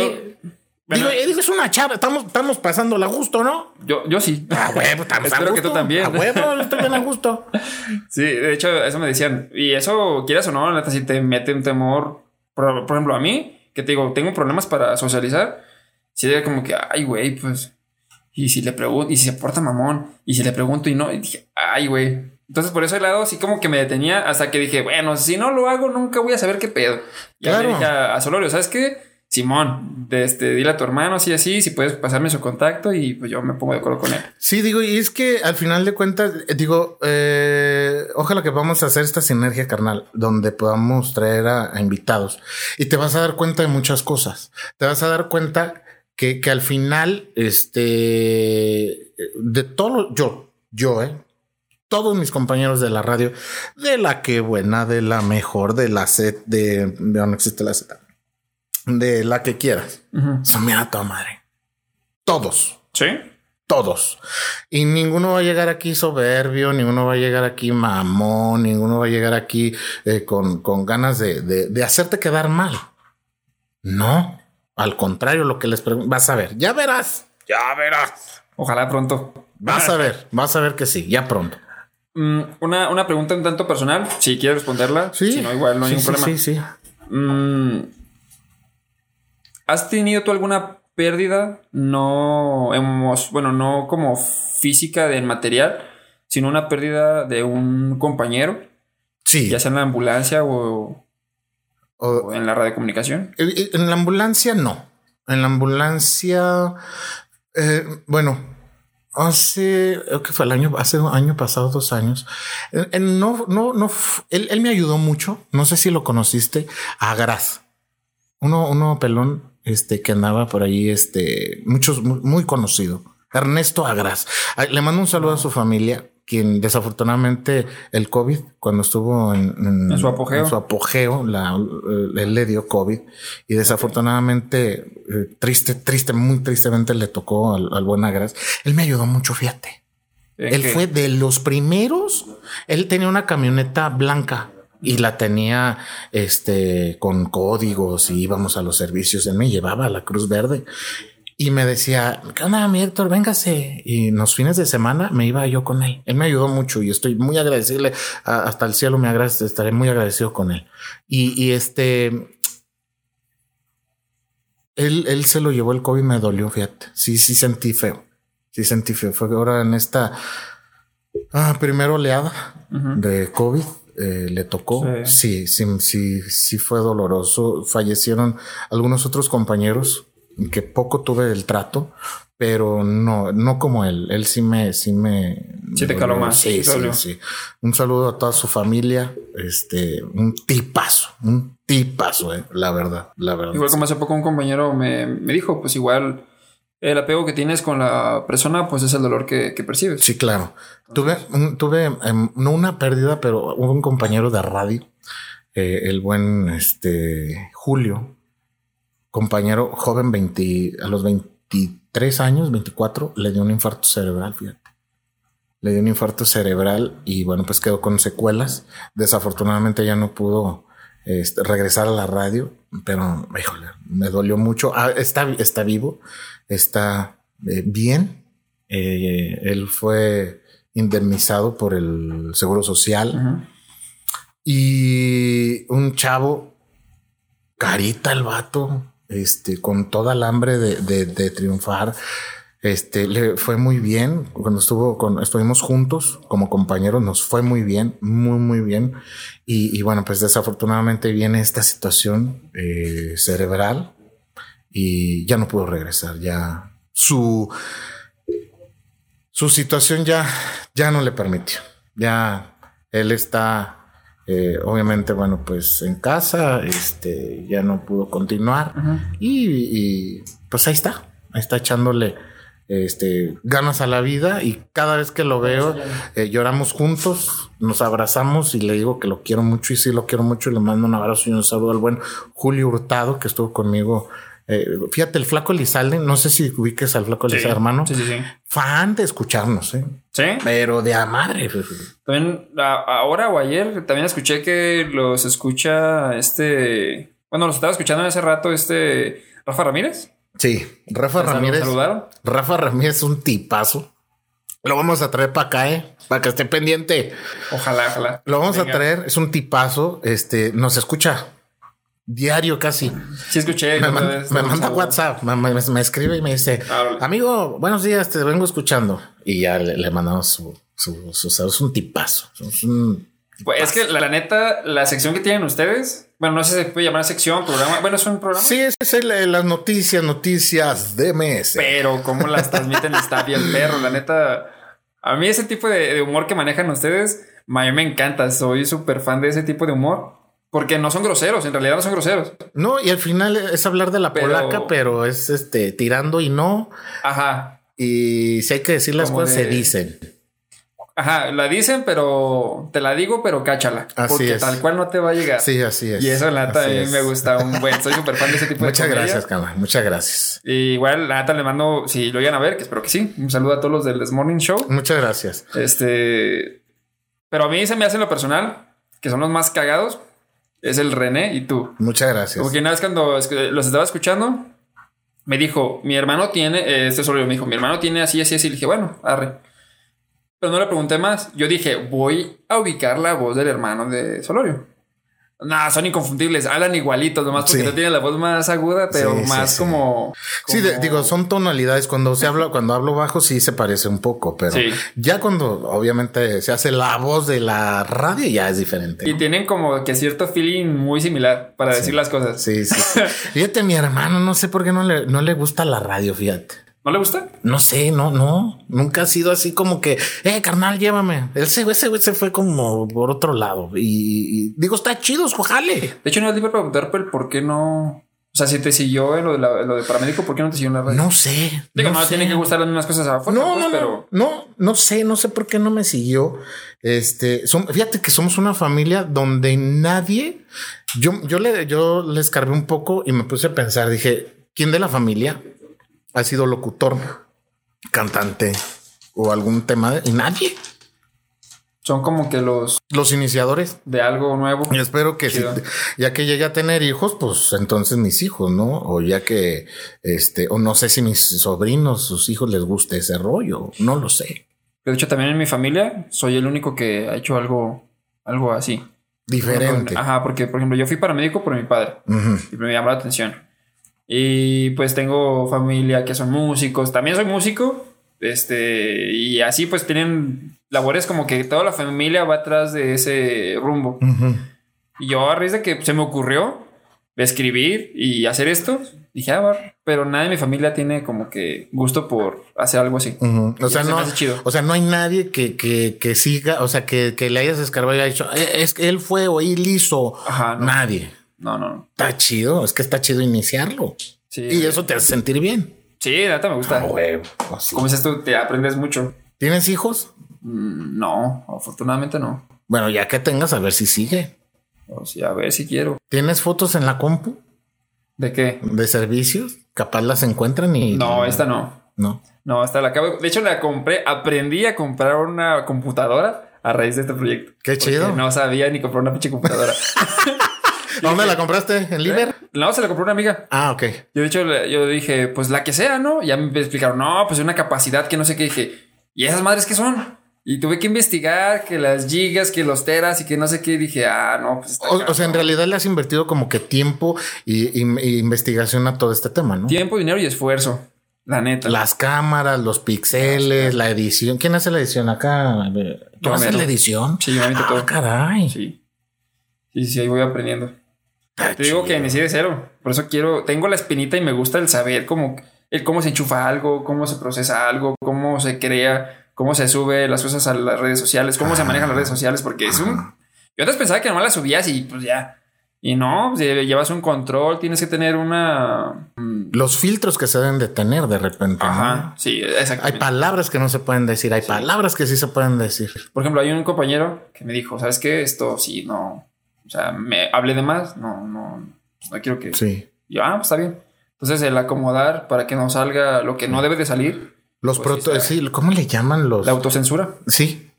Yo- bueno, digo, digo, es una charla, estamos, estamos pasándola a gusto, ¿no? yo, yo sí. A huevo, estamos a Espero que gusto. tú también. A huevo, estoy bien a gusto. Sí, de hecho, eso me decían. Y eso, quieras o no, neta, sí te mete un temor. Por, por ejemplo, a mí, que te digo, tengo problemas para socializar. Sí, era como que, ay, güey, pues. Y si le pregunto, y si se porta mamón, y si le pregunto y no, y dije, ay, güey. Entonces, por ese lado, sí como que me detenía hasta que dije, bueno, si no lo hago, nunca voy a saber qué pedo. Y Claro. le dije a, a Solorio, ¿sabes qué? Simón, este, dile a tu hermano así, así, si puedes pasarme su contacto y pues yo me pongo de acuerdo con él. Sí, digo, y es que al final de cuentas, eh, digo, eh, ojalá que podamos hacer esta sinergia carnal, donde podamos traer a, a invitados y te vas a dar cuenta de muchas cosas. Te vas a dar cuenta que, que al final, este, de todo, yo, yo, eh, todos mis compañeros de la radio, de la que buena, de la mejor, de la Z, de, de no existe la Z, de la que quieras, Ujú. son mira toda madre. Todos Sí. todos. Y ninguno va a llegar aquí soberbio, ninguno va a llegar aquí mamón, ninguno va a llegar aquí eh, con, con ganas de, de- de hacerte quedar mal. No, al contrario, lo que les pregunto, vas a ver, ya verás, ya verás. Ojalá pronto. Vas a ver, vas a ver que sí, ya pronto. Mm, una, una pregunta un tanto personal, si quieres responderla. Sí, Si no, igual no hay sí, ningún sí, problema. Sí, sí. Mm, ¿Has tenido tú alguna pérdida? No, hemos, bueno, no como física del material, sino una pérdida de un compañero, Sí. ya sea en la ambulancia o, O- o en la radiocomunicación. En la ambulancia no. En la ambulancia, eh, bueno, hace, que fue el año, hace un año pasado, dos años. Eh, eh, no, no, no, él, él me ayudó mucho. No sé si lo conociste, a Graz. Uno, uno pelón, este, que andaba por ahí, este, muchos, muy, muy conocido. Ernesto Agras. Le mando un saludo a su familia quien desafortunadamente el COVID, cuando estuvo en, su apogeo, su apogeo la, él le dio COVID y desafortunadamente, eh, triste, triste, muy tristemente le tocó al, buen Agras. Él me ayudó mucho, fíjate. Él fue de los primeros. Él tenía una camioneta blanca y la tenía este con códigos y íbamos a los servicios. Él me llevaba a la Cruz Verde y me decía, ¿qué onda, mi Héctor? Véngase. Y los fines de semana me iba yo con él. Él me ayudó mucho y estoy muy agradecido. Hasta el cielo me agradece, estaré muy agradecido con él. Y, este, él, él se lo llevó el COVID, me dolió, fíjate. Sí, sí sentí feo. Sí sentí feo. Fue ahora en esta ah, primera oleada de COVID. Eh, le tocó. Sí. sí, sí, sí, fue doloroso. Fallecieron algunos otros compañeros que poco tuve el trato, pero no, no como él. Él sí me, sí me. Sí te caló más. Sí, sí, sí. Un saludo a toda su familia. Este, un tipazo, un tipazo, eh, la verdad, la verdad. Igual como hace poco un compañero me, me dijo, pues igual el apego que tienes con la persona, pues es el dolor que, que percibes. Sí, claro. tuve, tuve em, no una pérdida, pero hubo un compañero de radio, eh, el buen este Julio, compañero joven 20, a los 23 años, 24, le dio un infarto cerebral, fíjate. Le dio un infarto cerebral y bueno, pues quedó con secuelas. Desafortunadamente ya no pudo este, regresar a la radio, pero híjole, me dolió mucho. Ah, está, está vivo, está eh, bien. Eh, él fue indemnizado por el Seguro Social. Y un chavo, carita el vato, este, con toda el hambre de, triunfar. Este, le fue muy bien cuando estuvo con, estuvimos juntos como compañeros, nos fue muy bien, muy, muy bien. Y, bueno, pues desafortunadamente viene esta situación eh, cerebral y ya no pudo regresar, ya su, su situación ya, ya no le permitió, ya él está eh, obviamente, bueno, pues en casa, este, ya no pudo continuar y, pues ahí está, ahí está echándole este, ganas a la vida y cada vez que lo veo eh, lloramos juntos, nos abrazamos y le digo que lo quiero mucho y sí lo quiero mucho y le mando un abrazo y un saludo al buen Julio Hurtado que estuvo conmigo eh, fíjate, el flaco Elizalde, no sé si ubiques al flaco Elizalde, hermano. Sí, sí, sí. Fan de escucharnos, ¿eh? Sí. Pero de a madre. También, ahora o ayer, también escuché que los escucha este. Bueno, los estaba escuchando en ese rato, este. Rafa Ramírez. Sí, Rafa Ramírez. saludaron? Rafa Ramírez es un tipazo. Lo vamos a traer para acá, ¿eh? Para que esté pendiente. Ojalá, ojalá. Lo vamos a traer. Es un tipazo. Este nos escucha diario casi. Sí, escuché. Me, manda WhatsApp, me, escribe y me dice, ah, amigo, buenos días, te vengo escuchando. Y ya le, mandamos su, su, su, es un tipazo. Es, un es que la, neta, la sección que tienen ustedes, bueno, no sé si se puede llamar sección, programa. Bueno, es un programa. Sí, es, es las noticias, noticias de mes. Pero cómo las transmiten está bien perro, la neta. A mí ese tipo de, de humor que manejan ustedes, a mí me encanta. Soy súper fan de ese tipo de humor. Porque no son groseros, en realidad no son groseros. No, y al final es hablar de la polaca, pero es este tirando y no. Ajá. Y si hay que decir las cosas, se dicen. Ajá, la dicen, pero te la digo, pero cáchala. Así porque tal cual no te va a llegar. Sí, así es. Y eso, la neta, a mí me gusta un buen. Soy súper fan de ese tipo de Muchas gracias, Cama. Muchas gracias. Y igual, la neta, le mando, si lo iban a ver, que espero que sí. Un saludo a todos los del This Morning Show. Muchas gracias. Este. Pero a mí se me hace lo personal, que son los más cagados, es el René y tú. Muchas gracias. Porque una vez cuando los estaba escuchando, me dijo, mi hermano tiene, eh, este solo me dijo, mi hermano tiene así, así, así. Le dije, bueno, arre. Pero no le pregunté más. Yo dije, voy a ubicar la voz del hermano de Solorio. No, son inconfundibles, hablan igualitos, nomás porque no tienen la voz más aguda, pero más como, Sí, digo, son tonalidades. Cuando se habla, cuando hablo bajo, sí se parece un poco, pero ya cuando obviamente se hace la voz de la radio, ya es diferente. Y tienen como que cierto feeling muy similar para decir las cosas. Sí, sí. fíjate, mi hermano, no sé por qué no le, no le gusta la radio, fíjate. ¿No le gusta? No sé, no, no. Nunca ha sido así como que, eh, carnal, llévame. Ese güey, ese güey se fue como por otro lado. Y, digo, está chido, jale. De hecho, no es libre preguntar por qué no. O sea, si te siguió en lo de, la- lo de paramédico, ¿por qué no te siguió en la radio? No sé. Digo, no, sé. tienen que gustar las mismas cosas a fuerza, No, pues, no, pero... no, no, no sé, no sé por qué no me siguió. Este, som- fíjate que somos una familia donde nadie, yo, yo le, yo le escarbé un poco y me puse a pensar, dije, ¿quién de la familia ha sido locutor, cantante o algún tema? y nadie. Son como que los Los iniciadores. de algo nuevo. Y espero que si, ya que llegue a tener hijos, pues entonces mis hijos, ¿no? O ya que, este, o no sé si mis sobrinos, sus hijos les guste ese rollo, no lo sé. De hecho, también en mi familia soy el único que ha hecho algo, algo así. Diferente. Ajá, porque, por ejemplo, yo fui paramédico por mi padre. Y me llamó la atención. Y pues tengo familia que son músicos, también soy músico, este, y así pues tienen labores como que toda la familia va atrás de ese rumbo. Y yo a raíz de que se me ocurrió escribir y hacer esto, dije, ah, pero nadie de mi familia tiene como que gusto por hacer algo así. O sea, no, chido. o sea, no hay nadie que, que, que siga, o sea, que, que le hayas escarbado y haya dicho, "Eh, es que él fue o él hizo. Ajá, no. Nadie. No, no, no. Está chido, es que está chido iniciarlo. Sí, Y eso te hace sentir bien. sí, la neta me gusta. Ah, huevo, pues sí. Como dices tú, te aprendes mucho. ¿Tienes hijos? Mm, No, afortunadamente no. Bueno, ya que tengas, a ver si sigue. O sea, a ver si quiero. ¿Tienes fotos en la compu ¿De qué? de servicios? Capaz las encuentran y. No, esta no. No. No, esta la acabo. De hecho, la compré, aprendí a comprar una computadora a raíz de este proyecto. Qué chido. No sabía ni comprar una pinche computadora. ¿Dónde la compraste? ¿En Liber? no, se la compró una amiga. Ah, ok. Yo, de hecho, yo dije, pues la que sea, ¿no? Ya me explicaron, no, pues una capacidad que no sé qué. Dije, ¿y esas madres qué son? Y tuve que investigar que las gigas, que los teras y que no sé qué. Dije, ah, no, pues está O, sea, en realidad le has invertido como que tiempo y, y- y investigación a todo este tema, ¿no? Tiempo, dinero y esfuerzo. La neta. Las cámaras, los pixeles, la edición. ¿Quién hace la edición acá? ¿Tú haces la edición? Sí, yo Ah, todo. caray. Sí. Sí, sí, ahí voy aprendiendo. Te digo que inicié de cero. Por eso quiero, tengo la espinita y me gusta el saber cómo, el cómo se enchufa algo, cómo se procesa algo, cómo se crea, cómo se sube las cosas a las redes sociales, cómo se manejan las redes sociales, porque es un... Yo antes pensaba que nomás las subías y pues ya. Y no, pues, llevas un control, tienes que tener una... mm, Los filtros que se deben de tener de repente. ¿no? Ajá, sí, Hay exactamente. palabras que no se pueden decir, hay palabras que sí se pueden decir. Por ejemplo, hay un compañero que me dijo, ¿sabes qué? Esto sí, no... O sea, me hablé de más, no, no, pues, no quiero que... Sí. Yo, ah, pues está bien. Entonces, el acomodar para que no salga lo que no debe de salir, Los Pues proto, sí, ¿cómo le llaman los? la autocensura. Sí.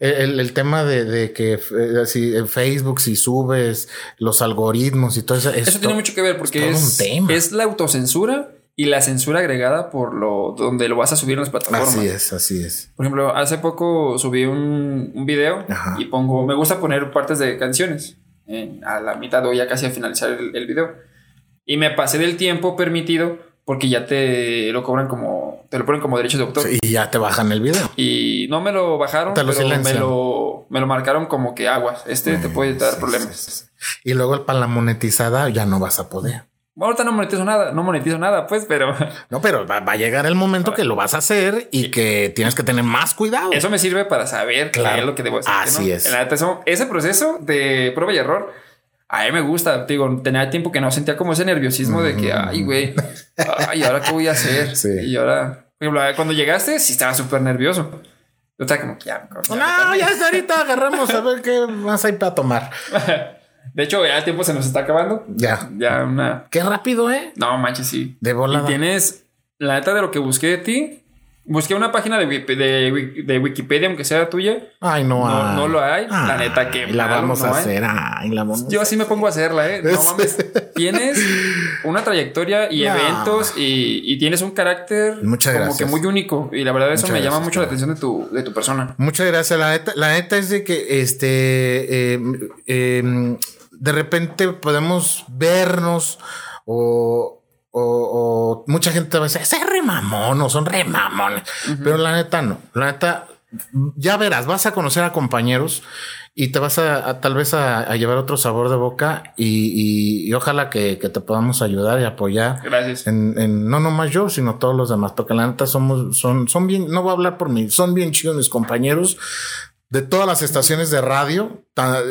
El, el- tema de, de que eh, si en Facebook, si subes los algoritmos y todo eso. Eso tiene mucho que ver porque es, un tema. es la autocensura y la censura agregada por lo donde lo vas a subir en las plataformas. Así es, así es. Por ejemplo, hace poco subí un, un video Ajá. y pongo, me gusta poner partes de canciones en- a la mitad o ya casi a finalizar el, el video. Y me pasé del tiempo permitido porque ya te lo cobran como, te lo ponen como derechos de autor. Y ya te bajan el video. Y no me lo bajaron, Te lo pero me lo, me lo marcaron como que aguas. Este te puede dar Sí, problemas. sí, sí. Y luego para la monetizada ya no vas a poder. Ahorita no monetizo nada, no monetizo nada, pues, pero No, pero va, va a llegar el momento que lo vas a hacer y que tienes que tener más cuidado. eso me sirve para saber qué Claro. es lo que debo hacer. qué Así no. es. La neta, eso- ese proceso de prueba y error, a mí me gusta. Digo, tenía tiempo que no sentía como ese nerviosismo de que, ay, güey, ay, ¿ahora qué voy a hacer? Sí. Y ahora, por ejemplo, cuando llegaste, sí estaba súper nervioso. Yo estaba como que ya, ya, No, ya está ahorita agarramos a ver qué más hay para tomar. De hecho, ya el tiempo se nos está acabando. Ya. Ya una. Qué rápido, ¿eh? No manches, sí. De volada. Y tienes la neta de lo que busqué de ti. Busqué una página de, de, de Wikipedia, aunque sea tuya. Ay, no, No- lo hay. La neta, qué Y la vamos no a hay. hacer. Ay, la vamos Yo así me pongo a hacerla, ¿eh? No mames. Tienes una trayectoria y eventos y, y tienes un carácter Muchas como gracias. que muy único. Y la verdad, eso Muchas me llama mucho la atención de tu, de tu persona. Muchas gracias. La neta, la neta es de que este eh, eh, de repente podemos vernos o, o, o mucha gente va a decir, es re mamón o son re mamones. Pero la neta no. La neta, ya verás, vas a conocer a compañeros y te vas a, a- tal vez a, a llevar otro sabor de boca y, y- y ojalá que, que te podamos ayudar y apoyar. Gracias. En, en- no nomás yo, sino todos los demás, porque la neta somos, son, son bien, no voy a hablar por mí, son bien chidos mis compañeros de todas las estaciones de radio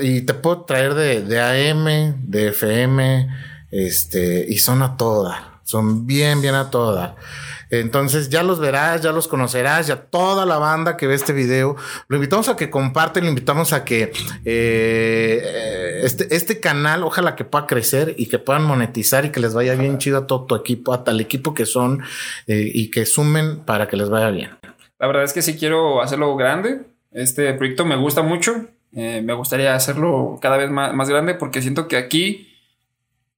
y te puedo traer de, de AM, de FM, Este, y son a toda, son bien, bien a toda. Entonces ya los verás, ya los conocerás, ya toda la banda que ve este video. Lo invitamos a que comparten, lo invitamos a que eh, este, este canal, ojalá que pueda crecer y que puedan monetizar y que les vaya bien chido a todo tu equipo, a tal equipo que son eh, y que sumen para que les vaya bien. La verdad es que sí quiero hacerlo grande. Este proyecto me gusta mucho. Eh, me gustaría hacerlo cada vez más, más grande porque siento que aquí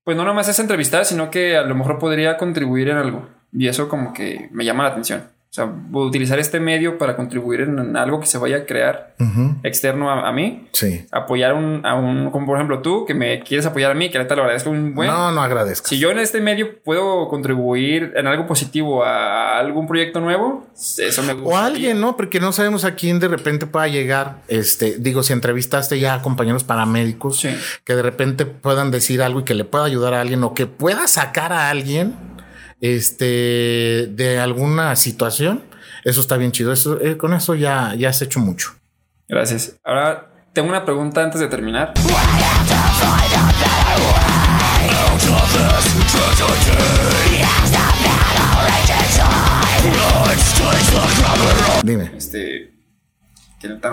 pues no nomás es entrevistar, sino que a lo mejor podría contribuir en algo. Y eso como que me llama la atención. O sea, utilizar este medio para contribuir en algo que se vaya a crear externo a, mí. Sí. Apoyar un, a un, como por ejemplo tú, que me quieres apoyar a mí, que ahorita lo agradezco un buen. No, no agradezco. Si yo en este medio puedo contribuir en algo positivo a algún proyecto nuevo, eso me gusta. O alguien, ¿no? Porque no sabemos a quién de repente pueda llegar. Este, digo, si entrevistaste ya a compañeros paramédicos que de repente puedan decir algo y que le pueda ayudar a alguien o que pueda sacar a alguien este, de alguna situación, eso está bien chido. Eso, eh, con eso ya, ya has hecho mucho. Gracias. Ahora tengo una pregunta antes de terminar. Dime. Este.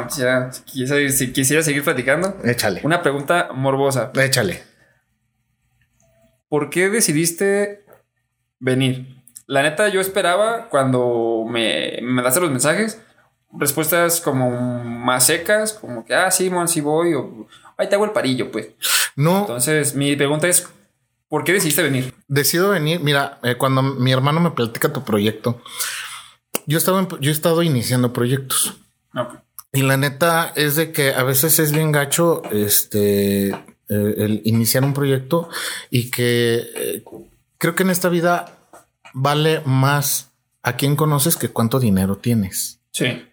quisiera, si quisiera seguir platicando. Échale. Una pregunta morbosa. Échale. ¿Por qué decidiste venir. La neta, yo esperaba cuando me, me das los mensajes, respuestas como más secas, como que, ah, sí, mon, sí voy, o ahí te hago el parillo, pues. No. Entonces, mi pregunta es, ¿por qué decidiste venir? Decido venir, mira, eh, cuando mi hermano me platica tu proyecto, yo, estaba yo he estado iniciando proyectos. Y la neta es de que a veces es bien gacho este, eh, el iniciar un proyecto y que eh, creo que en esta vida vale más a quien conoces que cuánto dinero tienes. Sí.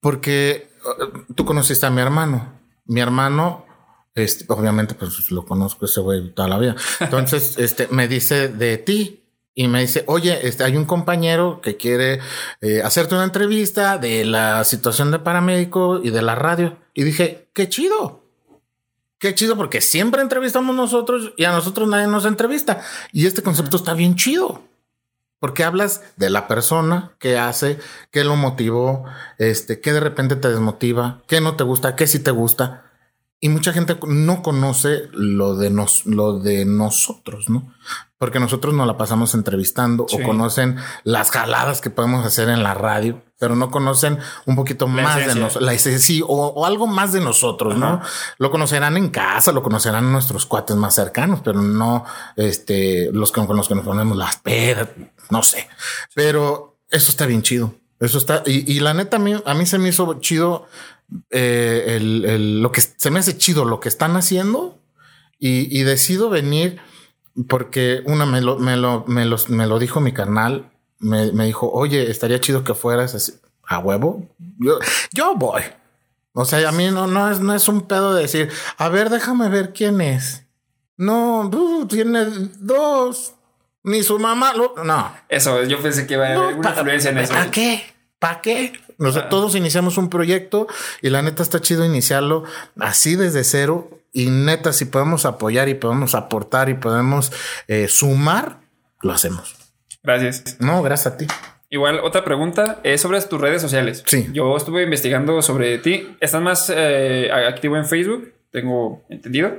Porque uh, tú conociste a mi hermano. Mi hermano, este, obviamente, pues lo conozco ese güey toda la vida. Entonces, este, me dice de ti. Y me dice, oye, este, hay un compañero que quiere eh, hacerte una entrevista de la situación de paramédico y de la radio. Y dije, qué chido. Qué chido porque siempre entrevistamos nosotros y a nosotros nadie nos entrevista. Y este concepto está bien chido. Porque hablas de la persona que hace, qué lo motivó, este, qué de repente te desmotiva, qué no te gusta, qué sí te gusta. Y mucha gente no conoce lo de, nos, lo de nosotros, ¿no? Porque nosotros nos la pasamos entrevistando o conocen las jaladas que podemos hacer en la radio pero no conocen un poquito más de nosotros, la sí, o, algo más de nosotros, ¿no? Lo conocerán en casa, lo conocerán nuestros cuates más cercanos, pero no este, los con los que nos ponemos las pedas, no sé. Pero eso está bien chido. Eso está, y, la neta, a mí, a mí se me hizo chido eh, el, lo que se me hace chido lo que están haciendo y, y decido venir porque una me lo, me lo, me me lo dijo mi carnal me, dijo, oye, estaría chido que fueras así, a huevo. Yo, yo voy. O sea, a mí no, no, es, no es un pedo de decir, a ver, déjame ver quién es. No, tiene dos. Ni su mamá, no. Eso, yo pensé que iba a haber una influencia en eso. ¿Para qué? ¿Para qué? Ah. todos iniciamos un proyecto y la neta está chido iniciarlo así desde cero. Y neta, si podemos apoyar y podemos aportar y podemos eh, sumar, lo hacemos. Gracias. No, gracias a ti. Igual, otra pregunta es sobre tus redes sociales. Sí. Yo estuve investigando sobre ti. ¿Estás más eh, activo en Facebook? Tengo entendido.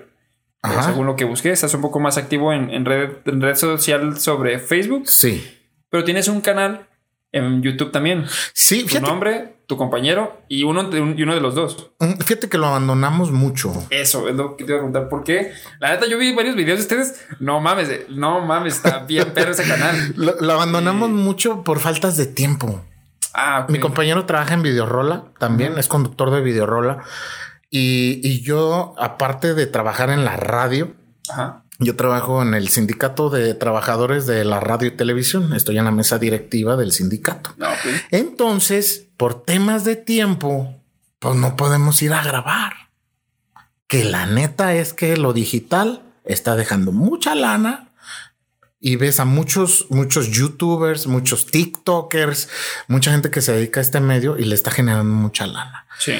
Ajá. según lo que busqué, estás un poco más activo en, red, en red social sobre Facebook. Sí. Pero tienes un canal en YouTube también. Sí, Tu nombre, tu compañero y uno, y uno de los dos. Mm, fíjate que lo abandonamos mucho. Eso es lo que te iba a preguntar. ¿Por qué? La neta, yo vi varios videos de ustedes. No mames, eh, no mames, está bien perro ese canal. Lo, abandonamos mucho por faltas de tiempo. Ah, Mi compañero trabaja en Videorola también, es conductor de Videorola. Y, y yo, aparte de trabajar en la radio, Ajá yo trabajo en el sindicato de trabajadores de la radio y televisión. Estoy en la mesa directiva del sindicato. Ah, Entonces, por temas de tiempo, pues no podemos ir a grabar. Que la neta es que lo digital está dejando mucha lana y ves a muchos, muchos youtubers, muchos TikTokers, mucha gente que se dedica a este medio y le está generando mucha lana. Sí.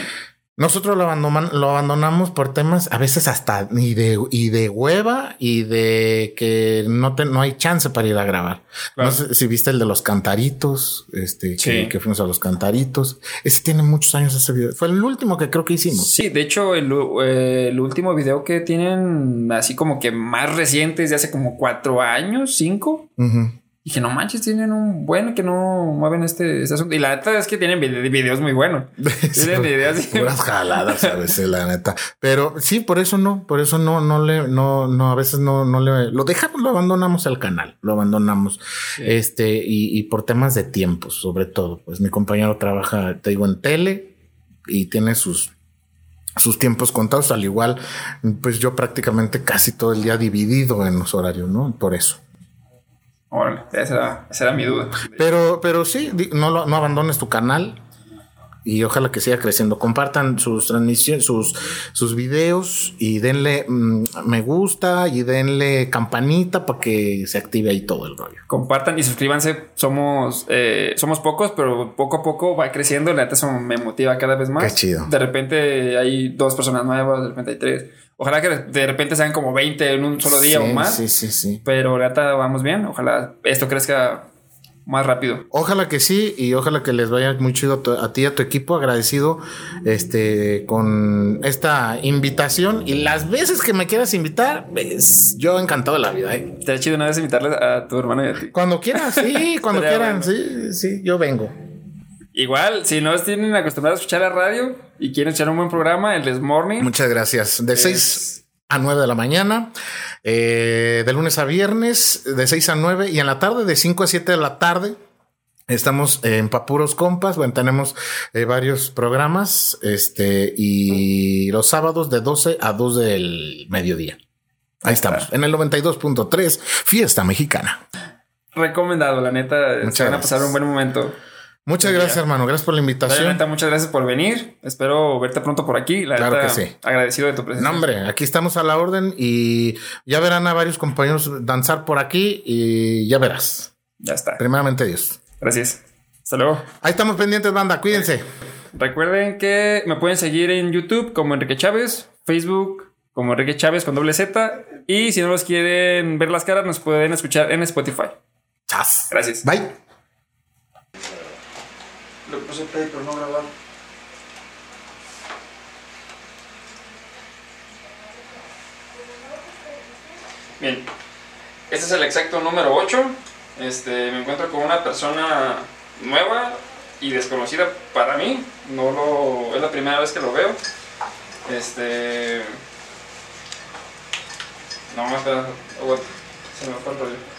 Nosotros lo, lo abandonamos por temas a veces hasta y de, y de hueva y de que no, te, no hay chance para ir a grabar. No sé si viste el de los cantaritos, este, que, fuimos a los cantaritos. Ese tiene muchos años ese video. Fue el último que creo que hicimos. Sí, de hecho, el, el último video que tienen así como que más recientes de hace como cuatro años, cinco. Y que no manches, tienen un buen que no mueven este, este, asunto. Y la neta es que tienen videos muy buenos. tienen videos. Puras jaladas a veces, la neta. Pero sí, por eso no, por eso no, no le, no, no, a veces no, no le, lo dejamos, lo abandonamos al canal, lo abandonamos. Este, y, y por temas de tiempos, sobre todo. Pues mi compañero trabaja, te digo, en tele y tiene sus sus tiempos contados, al igual, pues yo prácticamente casi todo el día dividido en los horarios, ¿no? Por eso. Órale, esa era, mi duda. Pero, pero sí, no, no abandones tu canal y ojalá que siga creciendo. Compartan sus transmisiones, sus, sus videos y denle mm, me gusta y denle campanita para que se active ahí todo el rollo. Compartan y suscríbanse. Somos, eh, somos pocos, pero poco a poco va creciendo. La neta eso me motiva cada vez más. Qué chido. De repente hay dos personas nuevas, de repente hay tres. Ojalá que de repente sean como 20 en un solo día o más. Sí, sí, sí. Pero la neta vamos bien. Ojalá esto crezca más rápido. Ojalá que sí y ojalá que les vaya muy chido a, ti y a tu equipo. Agradecido este, con esta invitación y las veces que me quieras invitar, pues, yo encantado de la vida. ¿eh? Te ha chido una vez invitarles a tu hermano y a ti. Cuando quieras, sí, cuando quieran, sí, sí, yo vengo. Igual, si no tienen acostumbrados a escuchar la radio y quieren echar un buen programa, el Morning. Muchas gracias. De 6 a 9 de la mañana. Eh, de lunes a viernes, de 6 a 9 y en la tarde, de 5 a 7 de la tarde. Estamos en Papuros Compas, bueno, tenemos eh, varios programas, este, y los sábados de 12 a 2 del mediodía. Ahí estamos, en el 92.3, Fiesta Mexicana. Recomendado, la neta, Muchas van a pasar un buen momento. Muchas gracias, hermano. Gracias por la invitación. muchas gracias por venir. Espero verte pronto por aquí. La claro que sí. Agradecido de tu presencia. No, hombre, aquí estamos a la orden y ya verán a varios compañeros danzar por aquí y ya verás. Ya está. Primeramente Dios. Gracias. Hasta luego. Ahí estamos pendientes, banda. Cuídense. Recuerden que me pueden seguir en YouTube como Enrique Chávez, Facebook como Enrique Chávez con doble Z y si no los quieren ver las caras nos pueden escuchar en Spotify. Chas. Gracias. Bye. Le puse play pero no grabar. Bien, este es el exacto número 8. Este, me encuentro con una persona nueva y desconocida para mí. No lo, es la primera vez que lo veo. Este. No, más se me fue el rollo.